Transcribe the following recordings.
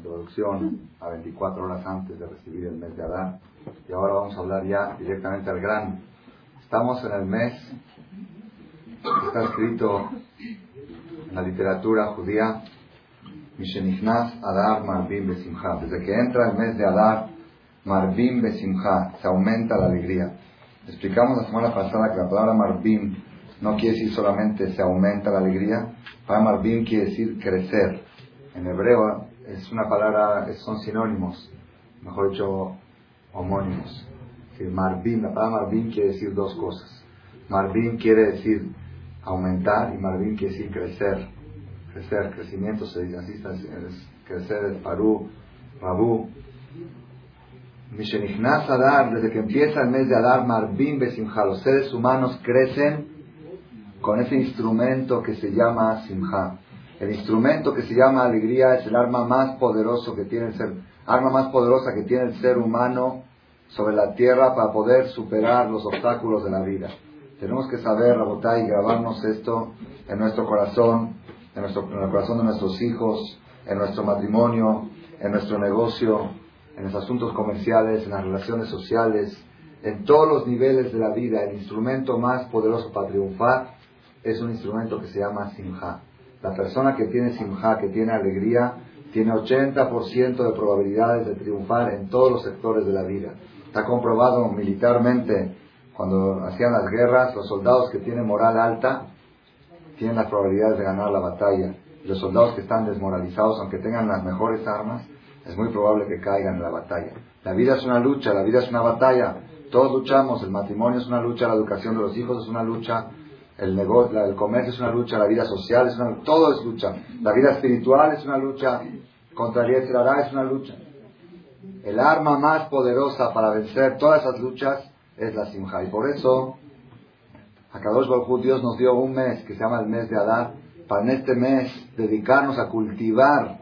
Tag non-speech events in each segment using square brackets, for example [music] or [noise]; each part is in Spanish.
introducción a 24 horas antes de recibir el mes de Adán. Y ahora vamos a hablar ya directamente al gran. Estamos en el mes, está escrito en la literatura judía, Mishenichnas Adar Marbim Besimha. Desde que entra el mes de Adar, Marbim Besimha, se aumenta la alegría. Explicamos la semana pasada que la palabra Marbim no quiere decir solamente se aumenta la alegría, para Marbim quiere decir crecer. En hebreo es una palabra, son sinónimos, mejor dicho, homónimos. Marbim, la palabra Marbim quiere decir dos cosas. Marbim quiere decir aumentar y Marbim quiere decir crecer. Crecer, crecimiento se dice así, es, crecer es Parú, Rabú. Mishenichnas Adar, desde que empieza el mes de Adar, Marbim Besimha, los seres humanos crecen con ese instrumento que se llama Simha. El instrumento que se llama alegría es el arma más poderoso que tiene el ser, arma más poderosa que tiene el ser humano sobre la tierra para poder superar los obstáculos de la vida. Tenemos que saber, Rabotay, y grabarnos esto en nuestro corazón, en, nuestro, en el corazón de nuestros hijos, en nuestro matrimonio, en nuestro negocio, en los asuntos comerciales, en las relaciones sociales, en todos los niveles de la vida. El instrumento más poderoso para triunfar es un instrumento que se llama Simha. La persona que tiene simja, que tiene alegría, tiene 80% de probabilidades de triunfar en todos los sectores de la vida. Está comprobado militarmente, cuando hacían las guerras, los soldados que tienen moral alta tienen las probabilidades de ganar la batalla. Los soldados que están desmoralizados, aunque tengan las mejores armas, es muy probable que caigan en la batalla. La vida es una lucha, la vida es una batalla. Todos luchamos, el matrimonio es una lucha, la educación de los hijos es una lucha, el negocio, el comercio es una lucha, la vida social es una lucha, todo es lucha. La vida espiritual es una lucha, contra el es una lucha. El arma más poderosa para vencer todas esas luchas es la simja. Y por eso, a Kadosh Baruj Dios nos dio un mes que se llama el mes de Adar, para en este mes dedicarnos a cultivar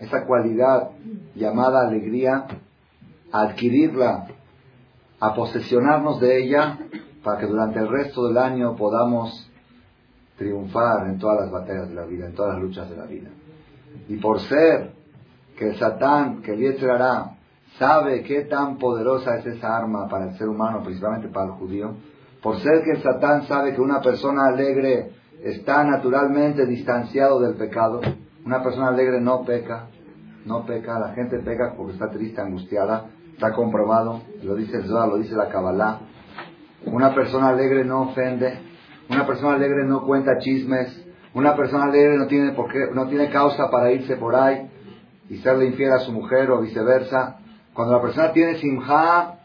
esa cualidad llamada alegría, adquirirla, a posesionarnos de ella para que durante el resto del año podamos triunfar en todas las batallas de la vida, en todas las luchas de la vida. Y por ser que el Satán, que el hará, sabe qué tan poderosa es esa arma para el ser humano, principalmente para el judío, por ser que el Satán sabe que una persona alegre está naturalmente distanciado del pecado, una persona alegre no peca, no peca, la gente peca porque está triste, angustiada, está comprobado, lo dice el Zohar, lo dice la Kabbalah, una persona alegre no ofende. Una persona alegre no cuenta chismes. Una persona alegre no tiene, por no tiene causa para irse por ahí y serle infiel a su mujer o viceversa. Cuando la persona tiene simja,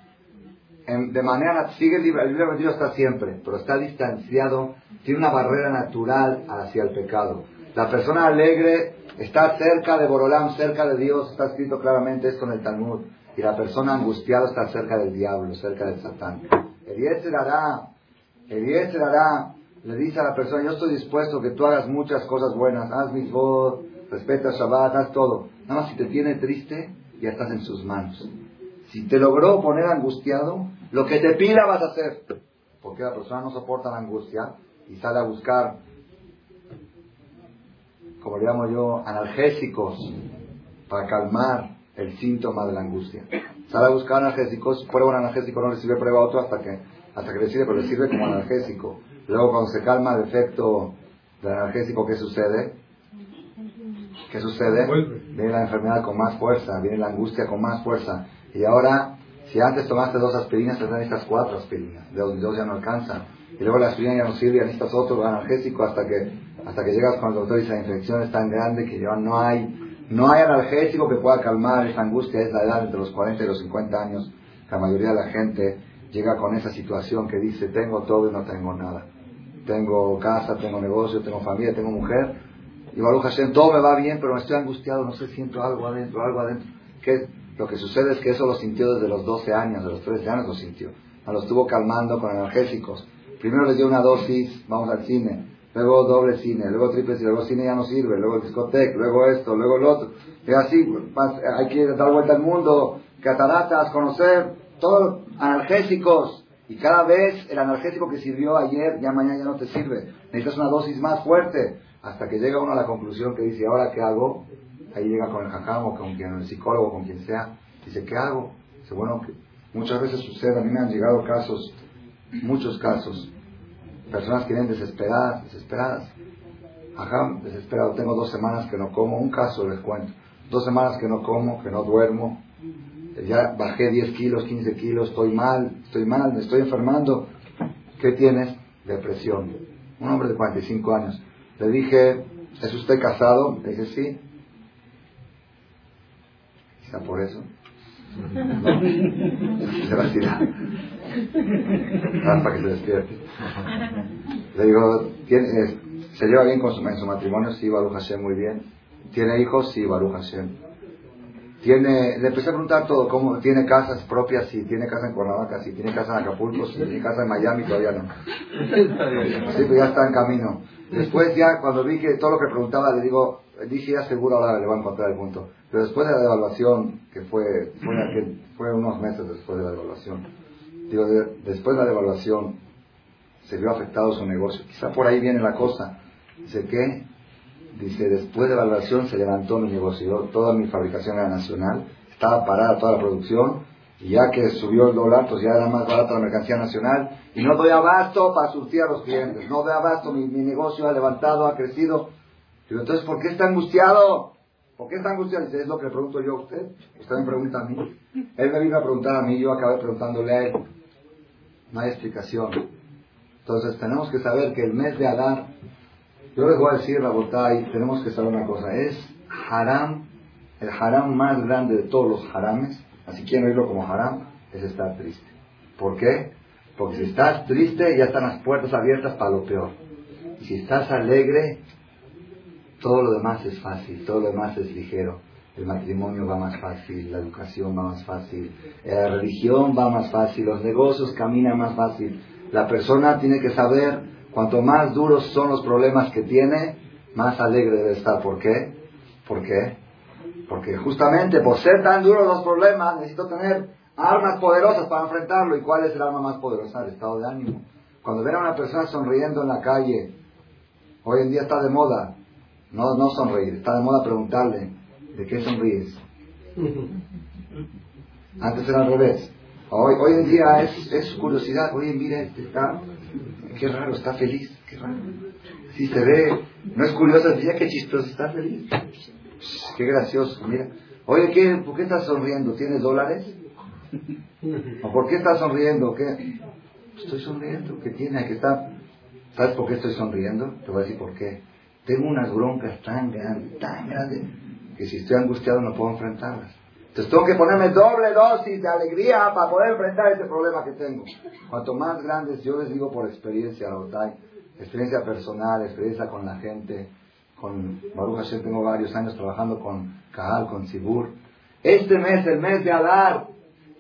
de manera, sigue libre, el libre Dios está siempre, pero está distanciado, tiene una barrera natural hacia el pecado. La persona alegre está cerca de Borolam, cerca de Dios, está escrito claramente esto en el Talmud. Y la persona angustiada está cerca del diablo, cerca del Satán. Eliezer hará, Eliezer hará, le dice a la persona, yo estoy dispuesto a que tú hagas muchas cosas buenas, haz mis voz, respeta Shabbat, haz todo. Nada más si te tiene triste, ya estás en sus manos. Si te logró poner angustiado, lo que te pida vas a hacer. Porque la persona no soporta la angustia y sale a buscar, como le llamo yo, analgésicos para calmar el síntoma de la angustia. Sale a buscar analgésicos, prueba un analgésico, no le sirve, prueba otro hasta que, hasta que le sirve, pero le sirve como analgésico. Luego cuando se calma el efecto del analgésico, ¿qué sucede? ¿Qué sucede? Viene la enfermedad con más fuerza, viene la angustia con más fuerza. Y ahora, si antes tomaste dos aspirinas, te dan estas cuatro aspirinas. Dos, dos ya no alcanzan. Y luego la aspirina ya no sirve, necesitas otro analgésico hasta que, hasta que llegas con el doctor y la infección es tan grande que ya no hay no hay analgésico que pueda calmar esa angustia, es la edad entre los 40 y los 50 años. La mayoría de la gente llega con esa situación que dice, tengo todo y no tengo nada. Tengo casa, tengo negocio, tengo familia, tengo mujer. Y Baruch Hashem, todo me va bien, pero me estoy angustiado, no sé, siento algo adentro, algo adentro. Lo que sucede es que eso lo sintió desde los 12 años, de los 13 años lo sintió. Lo estuvo calmando con analgésicos. Primero le dio una dosis, vamos al cine luego doble cine, luego triple cine, luego cine ya no sirve, luego discoteca, luego esto, luego lo otro. Y así, hay que dar vuelta al mundo, cataratas, conocer, todos analgésicos. Y cada vez el analgésico que sirvió ayer, ya mañana ya no te sirve. Necesitas una dosis más fuerte. Hasta que llega uno a la conclusión que dice, ¿ahora qué hago? ahí llega con el jajam con quien, el psicólogo, con quien sea, dice, ¿qué hago? Dice, bueno, muchas veces sucede, a mí me han llegado casos, muchos casos, personas que vienen desesperadas, desesperadas. Ajá, desesperado, tengo dos semanas que no como, un caso les cuento, dos semanas que no como, que no duermo, ya bajé 10 kilos, 15 kilos, estoy mal, estoy mal, me estoy enfermando. ¿Qué tienes? Depresión. Un hombre de 45 años. Le dije, ¿es usted casado? Le dije, sí. Quizá por eso. [laughs] Se va a tirar. para que se despierte. Le digo, ¿se lleva bien con su, en su matrimonio? Sí, Baruch Hashem, muy bien. ¿Tiene hijos? Sí, Baruch Hashem. Tiene, le empecé a preguntar todo, cómo tiene casas propias, si tiene casa en Cuernavaca, si tiene casa en Acapulco, si tiene casa en Miami, todavía no. Sí, pues ya está en camino. Después ya, cuando vi que todo lo que preguntaba, le digo, dije ya seguro ahora le voy a encontrar el punto. Pero después de la devaluación, que fue, fue, fue unos meses después de la devaluación, después de la devaluación, se vio afectado su negocio. Quizá por ahí viene la cosa. Dice, ¿qué? Dice, después de la evaluación se levantó mi negocio, toda mi fabricación era nacional, estaba parada toda la producción, y ya que subió el dólar, pues ya era más barata la mercancía nacional, y no doy abasto para surtir a los clientes, no doy abasto, mi, negocio ha levantado, ha crecido. Digo, entonces, ¿por qué está angustiado? ¿Por qué está angustiado? Dice, es lo que le pregunto yo a usted, usted me pregunta a mí. Él me vino a preguntar a mí, yo acabé preguntándole a él. No hay explicación. Entonces, tenemos que saber que el mes de Adar yo les voy a decir, Rabotay, tenemos que saber una cosa. Es haram, el haram más grande de todos los harames, así quieren oírlo como haram, es estar triste. ¿Por qué? Porque si estás triste, ya están las puertas abiertas para lo peor. Y si estás alegre, todo lo demás es fácil, todo lo demás es ligero. El matrimonio va más fácil, la educación va más fácil, la religión va más fácil, los negocios caminan más fácil. La persona tiene que saber Cuanto más duros son los problemas que tiene, más alegre debe estar. ¿Por qué? ¿Por qué? Porque justamente por ser tan duros los problemas, necesito tener armas poderosas para enfrentarlo. ¿Y cuál es el arma más poderosa? El estado de ánimo. Cuando ven a una persona sonriendo en la calle, hoy en día está de moda, no, no sonreír, está de moda preguntarle, ¿de qué sonríes? Antes era al revés. Hoy, hoy en día es, es curiosidad, oye, mira, este está Qué raro, está feliz, qué raro. Si se ve, no es curioso, decía qué chistoso, está feliz. Qué gracioso, mira. Oye, ¿qué, ¿por qué estás sonriendo? ¿Tienes dólares? ¿O por qué estás sonriendo? ¿Qué? Estoy sonriendo, ¿qué tiene? ¿Qué está? ¿Sabes por qué estoy sonriendo? Te voy a decir por qué. Tengo unas broncas tan grandes, tan grandes, que si estoy angustiado no puedo enfrentarlas. Entonces tengo que ponerme doble dosis de alegría para poder enfrentar este problema que tengo. Cuanto más grandes, yo les digo por experiencia, experiencia personal, experiencia con la gente, con Baruch Hashem tengo varios años trabajando con Kahal, con Sibur. Este mes, el mes de Adar,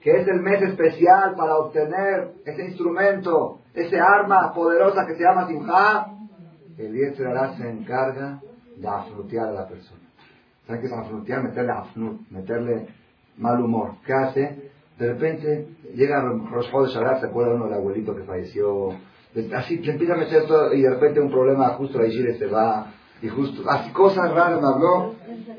que es el mes especial para obtener ese instrumento, ese arma poderosa que se llama Simha, el Yetzirah se encarga de afrutear a la persona. ¿Saben qué es afrutear? Meterle afnut, meterle mal humor. ¿Qué hace? De repente llega Rosh de se acuerda uno del abuelito que falleció. Así se empieza a meter todo y de repente un problema justo la Ishire se va. Y justo, así cosas raras me habló.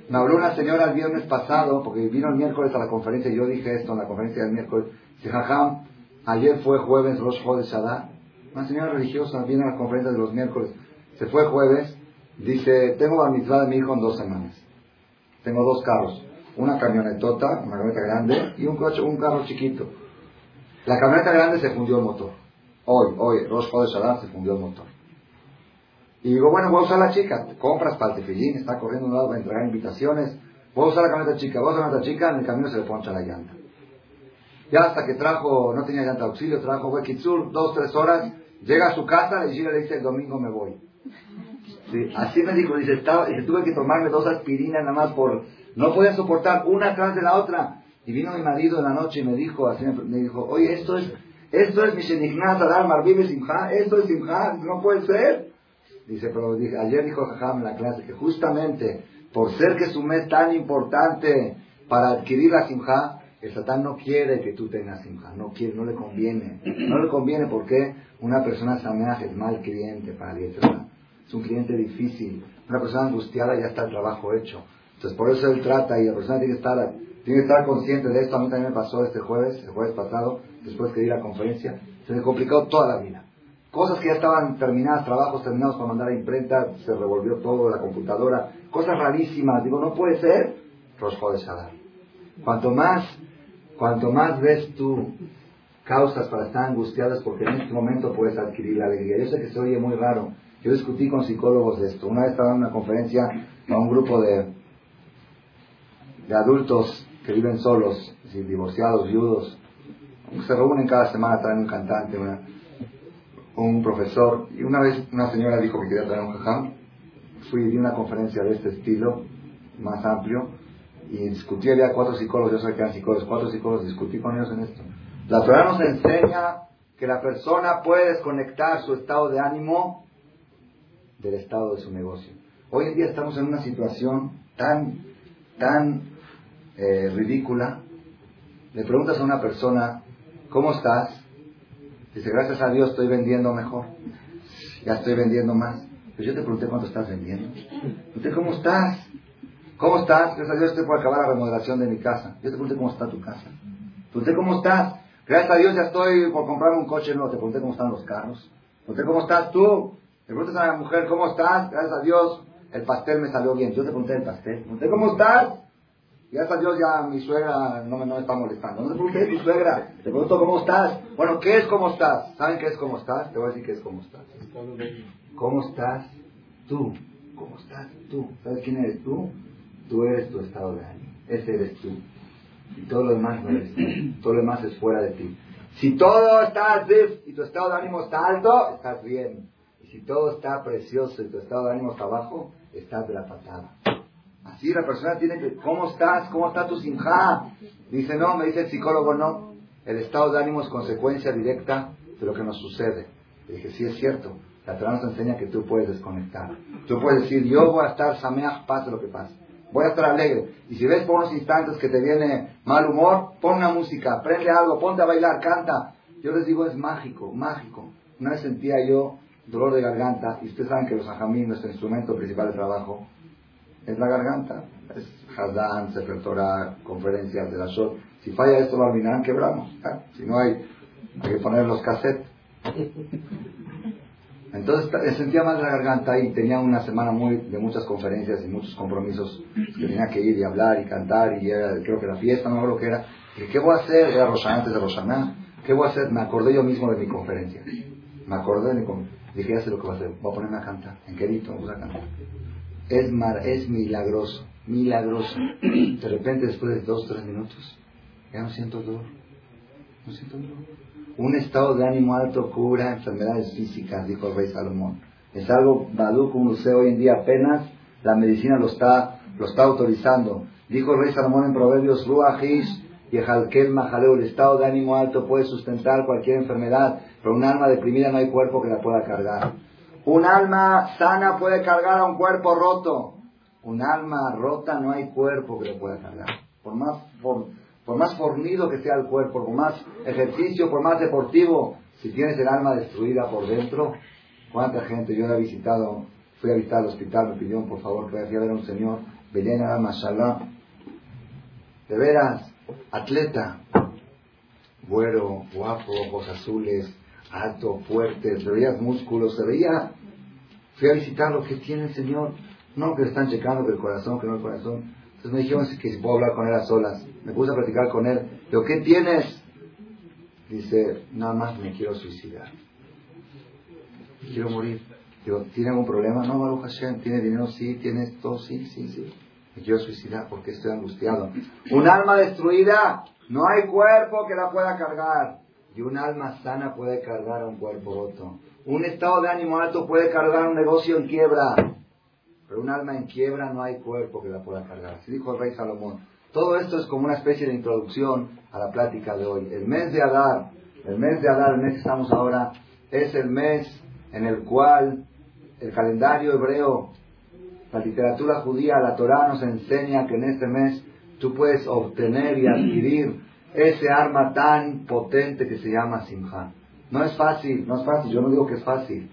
Me habló una señora el viernes pasado, porque vino el miércoles a la conferencia y yo dije esto en la conferencia del miércoles. Dice, jajam, ayer fue jueves Rosh de. Una señora religiosa viene a la conferencia de los miércoles. Se fue jueves. Dice, tengo la mitzvah de mi hijo en dos semanas. Tengo dos carros una camionetota, una camioneta grande y un coche, un carro chiquito. La camioneta grande se fundió el motor. Hoy, hoy, Rosh de Shabbat se fundió el motor. Y digo, bueno, voy a usar la chica. Compras para el está corriendo un lado para entregar invitaciones. Voy a usar la camioneta chica. Voy a usar la camioneta chica, en el camino se le poncha la llanta. Ya hasta que trajo, no tenía llanta auxilio, trajo Wekitsur, dos, tres horas. Llega a su casa, y le dice, el domingo me voy. Así me dijo, dice, estaba, y tuve que tomarme dos aspirinas nada más por no podía soportar una tras de la otra. Y vino mi marido en la noche y me dijo, así me dijo, oye, esto es, esto es mi Shenignat Adar Marvive Simha, esto es Simha, no puede ser. Dice, pero dije, ayer dijo Jajam en la clase que justamente por ser que es un mes tan importante para adquirir la Simha, el Satán no quiere que tú tengas Simha, no quiere, no le conviene. No le conviene porque una persona sameaje es mal cliente para el Es un cliente difícil. Una persona angustiada ya está el trabajo hecho. Entonces por eso él trata y la persona tiene que estar, tiene que estar consciente de esto. A mí también me pasó este jueves, el jueves pasado, después que di la conferencia, se me complicó toda la vida. Cosas que ya estaban terminadas, trabajos terminados para mandar a imprenta, se revolvió todo, la computadora, cosas rarísimas. Digo, no puede ser. Rosjo de Sadar. Cuanto más, cuanto más ves tú causas para estar angustiadas porque en este momento puedes adquirir la alegría. Yo sé que se oye muy raro. Yo discutí con psicólogos de esto. Una vez estaba en una conferencia a un grupo de, de adultos que viven solos, divorciados, viudos. Se reúnen cada semana, traen un cantante, un profesor. Y una vez una señora dijo que quería traer un jajam. Fui y una conferencia de este estilo, más amplio, y discutí, había cuatro psicólogos, yo sé que eran psicólogos, cuatro psicólogos, discutí con ellos en esto. La Torah nos enseña que la persona puede desconectar su estado de ánimo del estado de su negocio. Hoy en día estamos en una situación tan, tan eh, ridícula. Le preguntas a una persona, ¿cómo estás? Dice, gracias a Dios estoy vendiendo mejor. Ya estoy vendiendo más. Pero yo te pregunté cuánto estás vendiendo. Pregunté, ¿cómo estás? ¿Cómo estás? Gracias a Dios estoy por acabar la remodelación de mi casa. Yo te pregunté cómo está tu casa. Pregunté, ¿cómo estás? Gracias a Dios ya estoy por comprarme un coche nuevo. Te pregunté cómo están los carros. Pregunté, ¿cómo estás tú? Te preguntas a la mujer, ¿cómo estás? Gracias a Dios el pastel me salió bien. Yo te pregunté el pastel. Pregunté, ¿cómo estás? Gracias a Dios ya mi suegra no me, no está molestando. No te pregunté tu suegra. Te pregunto, ¿cómo estás? Bueno, ¿qué es cómo estás? ¿Saben qué es cómo estás? Te voy a decir qué es cómo estás. ¿Cómo estás tú? ¿Cómo estás tú? ¿Sabes quién eres tú? Tú eres tu estado de ánimo. Ese eres tú. Y todo lo demás no eres tú. Todo lo demás es fuera de ti. Si todo está y tu estado de ánimo está alto, estás bien. Si todo está precioso y tu estado de ánimo está bajo, estás de la patada. Así la persona tiene que, ¿cómo estás? ¿Cómo está tu sinja? Dice, no, me dice el psicólogo, no. El estado de ánimo es consecuencia directa de lo que nos sucede. Le dije, sí es cierto. La Torah nos enseña que tú puedes desconectar. Tú puedes decir, yo voy a estar sameach, pase lo que pase. Voy a estar alegre. Y si ves por unos instantes que te viene mal humor, pon una música, prende algo, ponte a bailar, canta. Yo les digo, es mágico, mágico. Una vez sentía yo dolor de garganta, y ustedes saben que los ajamín, nuestro instrumento principal de trabajo, es la garganta. Es Hazán, Sefer conferencias de la Shot. Si falla esto, Barminán, quebramos. Si no hay, hay que poner los cassettes. Entonces sentía mal la garganta y tenía una semana muy de muchas conferencias y muchos compromisos que tenía que ir y hablar y cantar y era, creo que la fiesta, no lo que era. ¿Qué voy a hacer? Era Rosana antes de Rosana. ¿Qué voy a hacer? Me acordé yo mismo de mi conferencia. Me acordé de mi. Dije, ya sé lo que voy a hacer. Voy a ponerme a cantar. En querido, vamos a cantar. Es, mar, es milagroso, milagroso. De repente, después de dos, tres minutos, ya no siento dolor. No siento dolor. Un estado de ánimo alto cura enfermedades físicas, dijo el rey Salomón. Es algo, Badú, como usted hoy en día apenas la medicina lo está, lo está autorizando. Dijo el rey Salomón en Proverbios, Ruajish y Majaleo, el estado de ánimo alto puede sustentar cualquier enfermedad, pero un alma deprimida no hay cuerpo que la pueda cargar. Un alma sana puede cargar a un cuerpo roto. Un alma rota no hay cuerpo que lo pueda cargar. Por más, por, más fornido que sea el cuerpo, por más ejercicio, por más deportivo, si tienes el alma destruida por dentro, ¿cuánta gente? Yo he visitado, fui a visitar el hospital, me pidió por favor que vaya a ver a un señor, Belén Mashallah. De veras, atleta, güero, guapo, ojos azules, alto, fuerte, se veía músculos, se veía. Fui a visitarlo, ¿qué tiene el Señor? No, que le están checando que el corazón, que no el corazón. Entonces me dijeron que si puedo hablar con él a solas. Me puse a platicar con él. Digo, ¿qué tienes? Dice, nada más me quiero suicidar. Quiero morir. Digo, ¿tiene algún problema? No, Baruch Hashem, ¿tiene dinero? Sí, ¿tiene esto? Sí, sí, sí. Me quiero suicidar porque estoy angustiado. Un alma destruida, no hay cuerpo que la pueda cargar. Y un alma sana puede cargar a un cuerpo roto. Un estado de ánimo alto puede cargar un negocio en quiebra. Pero un alma en quiebra no hay cuerpo que la pueda cargar. Así dijo el rey Salomón. Todo esto es como una especie de introducción a la plática de hoy. El mes de Adar, el mes de Adar, el que estamos ahora, es el mes en el cual el calendario hebreo, la literatura judía, la Torah nos enseña que en este mes tú puedes obtener y adquirir ese arma tan potente que se llama Simha. No es fácil, no es fácil, yo no digo que es fácil,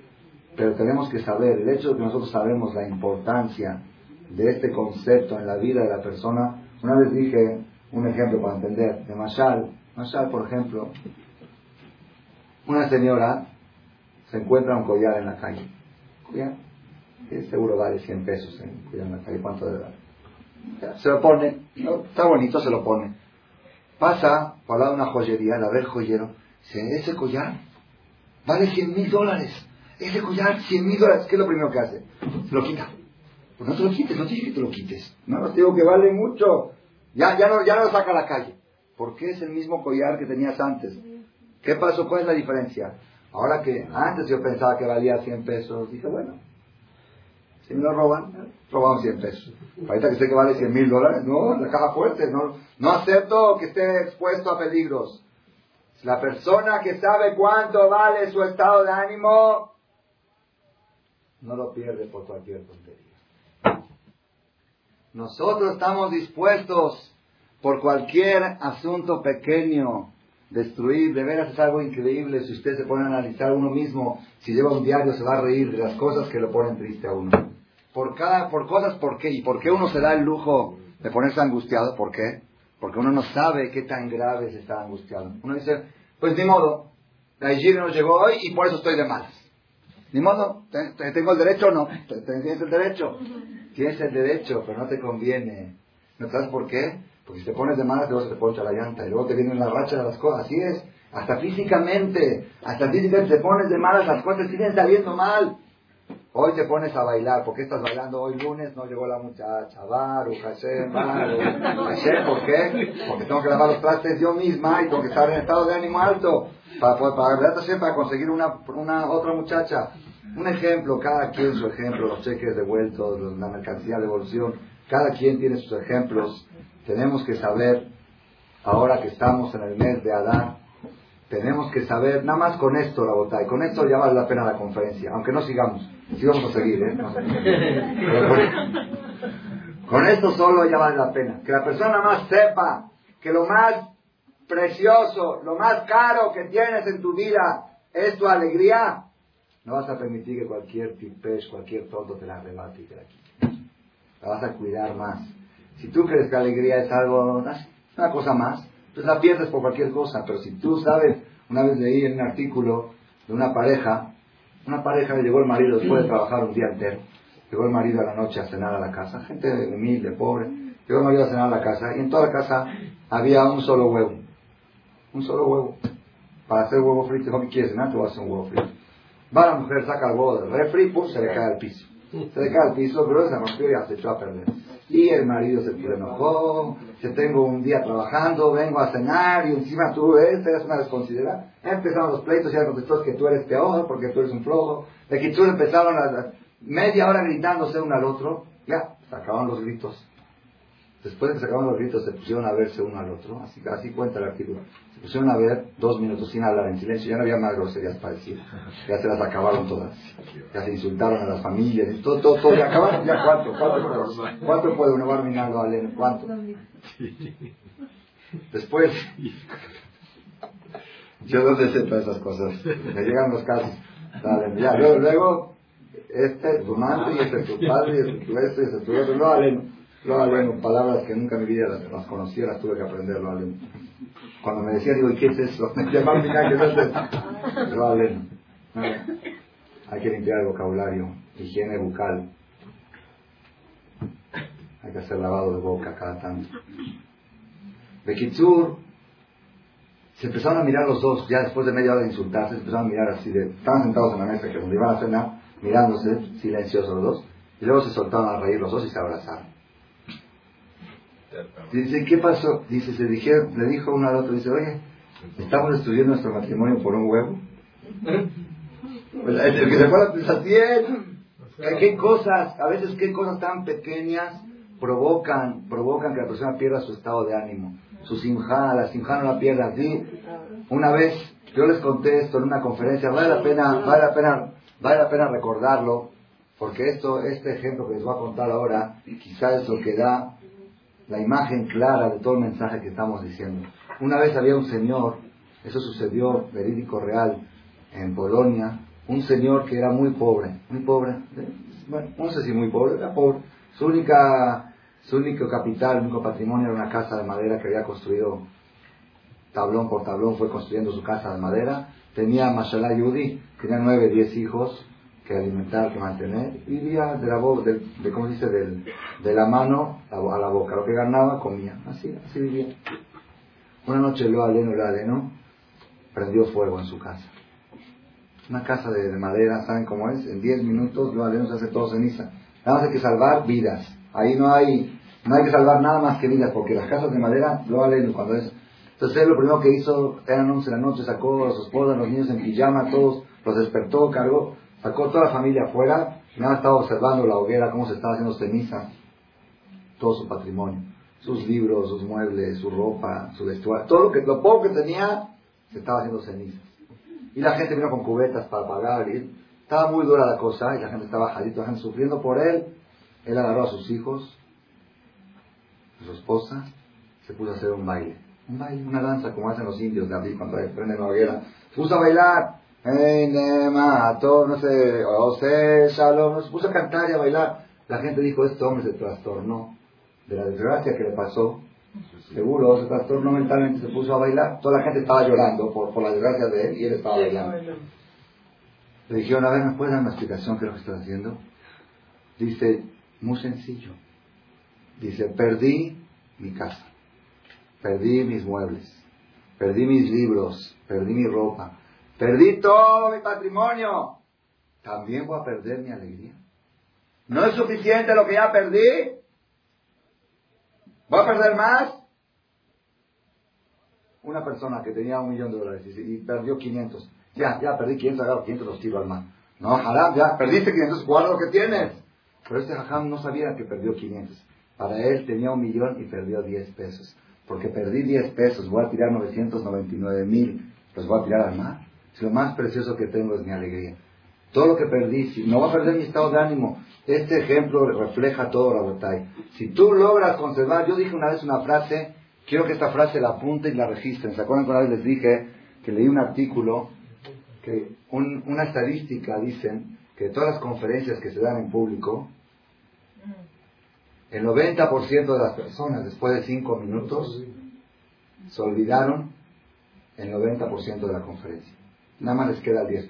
pero tenemos que saber, el hecho de que nosotros sabemos la importancia de este concepto en la vida de la persona, una vez dije un ejemplo para entender, de Mashal, Mashal por ejemplo, una señora se encuentra un collar en la calle, collar, seguro vale 100 pesos en en la calle, ¿cuánto debe dar? Se lo pone, está bonito, se lo pone. Pasa por de una joyería, la ve el joyero, dice, ese collar vale 100 mil dólares. Ese collar, 100 mil dólares. ¿Qué es lo primero que hace? Se lo quita. Pues no te lo quites, no te dije que te lo quites. No, te digo que vale mucho. Ya, ya, no, ya no lo saca a la calle. Porque es el mismo collar que tenías antes. ¿Qué pasó? ¿Cuál es la diferencia? Ahora que antes yo pensaba que valía 100 pesos, dije, bueno, si me lo roban, robamos 100 pesos. Ahorita que sé que vale 100 mil dólares, no, la caja fuerte, no, no acepto que esté expuesto a peligros. La persona que sabe cuánto vale su estado de ánimo, no lo pierde por cualquier tontería. Nosotros estamos dispuestos por cualquier asunto pequeño destruir, de veras es algo increíble si usted se pone a analizar uno mismo, si lleva un diario se va a reír de las cosas que lo ponen triste a uno por cada, por cosas, ¿por qué? ¿Y por qué uno se da el lujo de ponerse angustiado? ¿Por qué? Porque uno no sabe qué tan grave se está angustiado. Uno dice, pues ni modo, la higiene no llegó hoy y por eso estoy de malas. Ni modo, ¿tengo el derecho o no? [laughs] ¿Tienes el derecho? Tienes el derecho, pero no te conviene. ¿No sabes por qué? Porque si te pones de malas, luego se te poncha la llanta y luego te vienen la racha de las cosas. Así es. Hasta físicamente, hasta físicamente te pones de malas, las cosas siguen saliendo mal. Hoy te pones a bailar, ¿por qué estás bailando hoy lunes? No llegó la muchacha, Baru, Hashem, Baru, Hashem, ¿por qué? Porque tengo que lavar los trastes yo misma y tengo que estar en estado de ánimo alto para, para, para, para conseguir una, una otra muchacha. Un ejemplo, cada quien su ejemplo, los cheques devueltos, la mercancía de devolución, cada quien tiene sus ejemplos. Tenemos que saber, ahora que estamos en el mes de Adán, tenemos que saber, nada más con esto, la bota, y con esto ya vale la pena la conferencia, aunque no sigamos, sí vamos a seguir, ¿eh? con, esto solo ya vale la pena, que la persona más sepa que lo más precioso, lo más caro que tienes en tu vida es tu alegría, no vas a permitir que cualquier tipesh, cualquier tonto te la arrebate y te la quite. La vas a cuidar más. Si tú crees que alegría es algo, una cosa más, entonces la pierdes por cualquier cosa, pero si tú sabes, una vez leí un artículo de una pareja, una pareja le llegó el marido después de trabajar un día entero, llegó el marido a la noche a cenar a la casa, gente humilde, pobre, llegó el marido a cenar a la casa y en toda la casa había un solo huevo, un solo huevo. Para hacer huevo frito, ¿qué quieres cenar? Te voy a hacer un huevo frito. Va la mujer, saca el huevo del refri, pum, se le cae al piso. Se cae al piso, pero y ya se echó a perder. Y el marido se enojó, se tengo un día trabajando, vengo a cenar y encima tú eres, eres una desconsiderada. Empezaron los pleitos y ya contestó que tú eres peor porque tú eres un flojo. De que tú empezaron a media hora gritándose uno al otro, ya, se acabaron los gritos. Después de que se acabaron los gritos, se pusieron a verse uno al otro, así, así cuenta el artículo. Se pusieron a ver dos minutos sin hablar, en silencio, ya no había más groserías para decir. Ya se las acabaron todas. Ya se insultaron a las familias, y todo, todo, todo. Ya acabaron, ya cuánto, cuánto, cuánto puede uno barminarlo a cuánto. Después, yo no sé todas esas cosas. Me llegan los casos. Ya, luego, este es tu madre, y este es tu padre, y este es tu este, y este es tu otro. No, lo aleno, palabras que nunca en mi vida las, conocía, las tuve que aprender, lo aleno. Cuando me decía, digo, ¿y qué es eso? ¿qué es eso? Lo aleno. Hay que limpiar el vocabulario, higiene bucal. Hay que hacer lavado de boca cada tanto. Bekitsur, se empezaron a mirar los dos, ya después de media hora de insultarse, se empezaron a mirar así, de, estaban sentados en la mesa que donde iban a cenar, mirándose, silenciosos los dos, y luego se soltaron a reír los dos y se abrazaron. Dice, ¿qué pasó? Dice, se dijeron, le dijo uno al otro, dice, oye, estamos destruyendo nuestro matrimonio por un huevo. [laughs] Pues, el que se fue a ¿Qué cosas, a veces qué cosas tan pequeñas provocan, provocan que la persona pierda su estado de ánimo? Su simja, la simja no la pierda. así Una vez, yo les conté esto en una conferencia, vale la pena, vale la pena, vale la pena recordarlo, porque esto, este ejemplo que les voy a contar ahora, quizás es lo que da la imagen clara de todo el mensaje que estamos diciendo. Una vez había un señor, eso sucedió, verídico real, en Polonia, un señor que era muy pobre, muy pobre, bueno, no sé si muy pobre, era pobre, Su única, su único capital, único patrimonio era una casa de madera que había construido tablón por tablón, fue construyendo su casa de madera. Tenía Mashallah Yudi, tenía nueve, diez hijos que alimentar, que mantener. Vivía de la boca, de, de, ¿cómo dice? Del, de la mano a la boca. Lo que ganaba, comía. Así, así vivía. Una noche lo aleno, lo aleno, prendió fuego en su casa. Una casa de, madera, ¿saben cómo es? En 10 minutos lo aleno se hace todo ceniza. Nada más hay que salvar vidas. Ahí no hay, no hay que salvar nada más que vidas, porque las casas de madera lo aleno cuando es. Entonces lo primero que hizo, eran 11 de la noche, sacó a sus esposas, los niños en pijama, todos, los despertó, cargó, sacó toda la familia afuera, nada estaba observando la hoguera, cómo se estaba haciendo ceniza, todo su patrimonio, sus libros, sus muebles, su ropa, su vestuario, todo lo que, lo poco que tenía, se estaba haciendo ceniza. Y la gente vino con cubetas para pagar, y estaba muy dura la cosa, y la gente estaba jadito, la gente sufriendo por él. Él agarró a sus hijos, a su esposa, se puso a hacer un baile. Un baile, una danza como hacen los indios de abril cuando prenden la hoguera. Se puso a bailar. Todo, no sé, o sea, Shalom, se puso a cantar y a bailar. La gente dijo, este hombre se trastornó de la desgracia que le pasó. Seguro, se trastornó mentalmente, se puso a bailar. Toda la gente estaba llorando por, por la desgracia de él y él estaba bailando. Le dijeron, a ver, ¿me puedes dar una explicación de lo que estás haciendo? Dice, muy sencillo. Dice, perdí mi casa, perdí mis muebles, perdí mis libros, perdí mi ropa, perdí todo mi patrimonio. También voy a perder mi alegría. ¿No es suficiente lo que ya perdí? ¿Voy a perder más? Una persona que tenía un millón de dólares y perdió 500. Ya, ya perdí 500, agarro 500 los tiro al mar. No, haram, ya perdiste 500, guarda lo que tienes. Pero este hajam no sabía que perdió 500. Para él tenía un millón y perdió 10 pesos. Porque perdí 10 pesos, voy a tirar 999 mil, los voy a tirar al mar. Lo más precioso que tengo es mi alegría. Todo lo que perdí, si no voy a perder mi estado de ánimo. Este ejemplo refleja todo la batalla. Si tú logras conservar, yo dije una vez una frase, quiero que esta frase la apunte y la registren. ¿Se acuerdan vez les dije que leí un artículo que una estadística dicen que todas las conferencias que se dan en público, el 90% de las personas después de 5 minutos se olvidaron el 90% de la conferencia. Nada más les queda el 10%.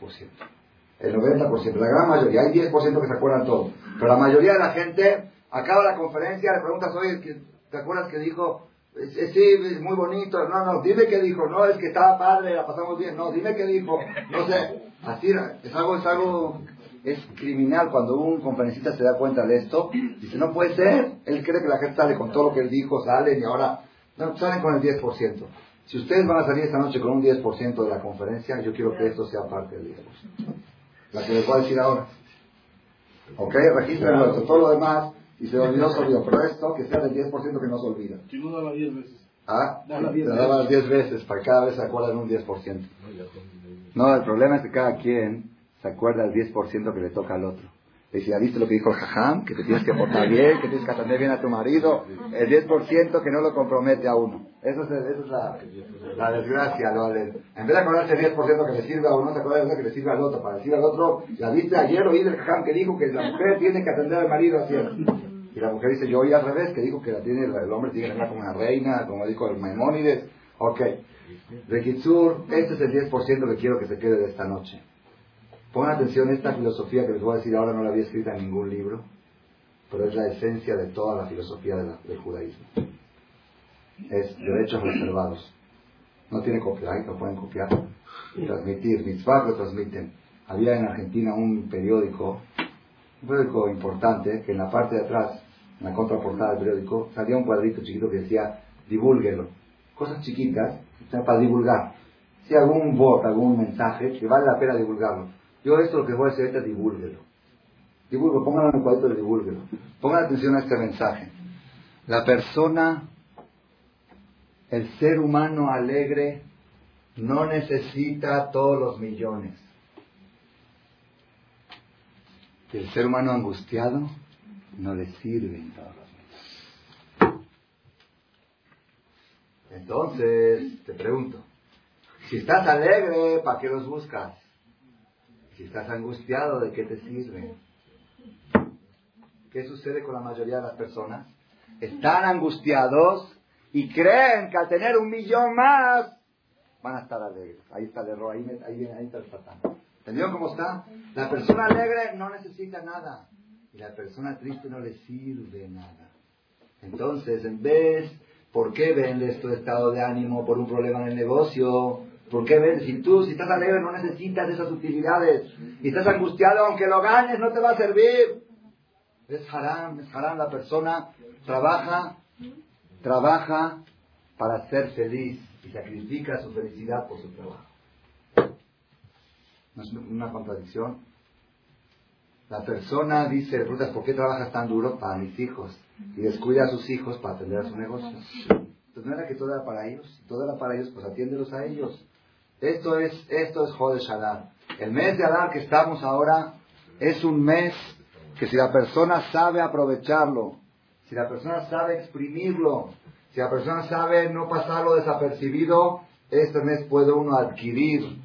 El 90%, la gran mayoría, hay 10% que se acuerdan todo, pero la mayoría de la gente acaba la conferencia, le preguntas, oye, ¿te acuerdas que dijo Sí, es muy bonito. No, no, dime qué dijo. No, es que estaba padre, la pasamos bien. No, dime qué dijo. No sé. Así es algo, es algo, es criminal cuando un conferencista se da cuenta de esto. Dice, no puede ser. Él cree que la gente sale con todo lo que él dijo, salen y ahora, no, salen con el 10%. Si ustedes van a salir esta noche con un 10% de la conferencia, yo quiero que esto sea parte del 10%. La que les voy a decir ahora. ¿Ok? Regístrenlo. Todo lo demás y se olvidó, se olvidó. Pero esto, que sea del 10% que no se olvida. Si no daba 10 veces. Ah, te daba 10 veces, para cada vez se acuerdan un 10%. No, el problema es que cada quien se acuerda del 10% que le toca al otro. Ya viste lo que dijo el jajam, que te tienes que portar bien, que tienes que atender bien a tu marido, el 10% que no lo compromete a uno. Eso es, eso es la, la, desgracia. Lo, en vez de acordarse el 10% que le sirve a uno, se acuerda de que le sirve al otro. Para decir al otro, ya viste ayer oí del jajam que dijo que la mujer tiene que atender al marido así. Y la mujer dice, yo oí al revés, que dijo que la tiene, el hombre tiene que estar como una reina, como dijo el Maimónides. Ok. De Kitsur, este es el 10% que quiero que se quede de esta noche. Pongan atención, esta filosofía que les voy a decir ahora no la había escrita en ningún libro, pero es la esencia de toda la filosofía del judaísmo. Es derechos reservados. No tiene copyright, lo pueden copiar transmitir. Mitzvah lo transmiten. Había en Argentina un periódico, un periódico importante, que en la parte de atrás, en la contraportada del periódico, salía un cuadrito chiquito que decía, divúlguelo. Cosas chiquitas, para divulgar. Si algún voto, algún mensaje, que vale la pena divulgarlo yo esto lo que voy a hacer es divúlguelo. Divulgo, pónganlo en el cuadrito de divúlguelo. Pongan atención a este mensaje. La persona, el ser humano alegre, no necesita todos los millones. el ser humano angustiado no le sirven todos los millones. Entonces, te pregunto, si estás alegre, ¿para qué los buscas? Si estás angustiado, ¿de qué te sirve? ¿qué sucede con la mayoría de las personas? Están angustiados y creen que al tener un millón más van a estar alegres. Ahí está el error, ahí, viene, ahí está el satán. ¿Entendieron cómo está? La persona alegre no necesita nada y la persona triste no le sirve nada. Entonces, en vez, ¿por qué vendes tu estado de ánimo por un problema en el negocio? ¿Por qué vendes? Si tú, si estás alegre, no necesitas esas utilidades. Y estás angustiado, aunque lo ganes, no te va a servir. Es haram, es haram. La persona trabaja, trabaja para ser feliz y sacrifica su felicidad por su trabajo. ¿No es una contradicción? La persona dice, ¿por qué trabajas tan duro? Para mis hijos. Y descuida a sus hijos para atender a su negocio. Entonces no era que todo era para ellos. Todo era para ellos, pues atiéndelos a ellos. Esto es, esto es Jodesh El mes de Adar que estamos ahora es un mes que si la persona sabe aprovecharlo, si la persona sabe exprimirlo, si la persona sabe no pasarlo desapercibido, este mes puede uno adquirir,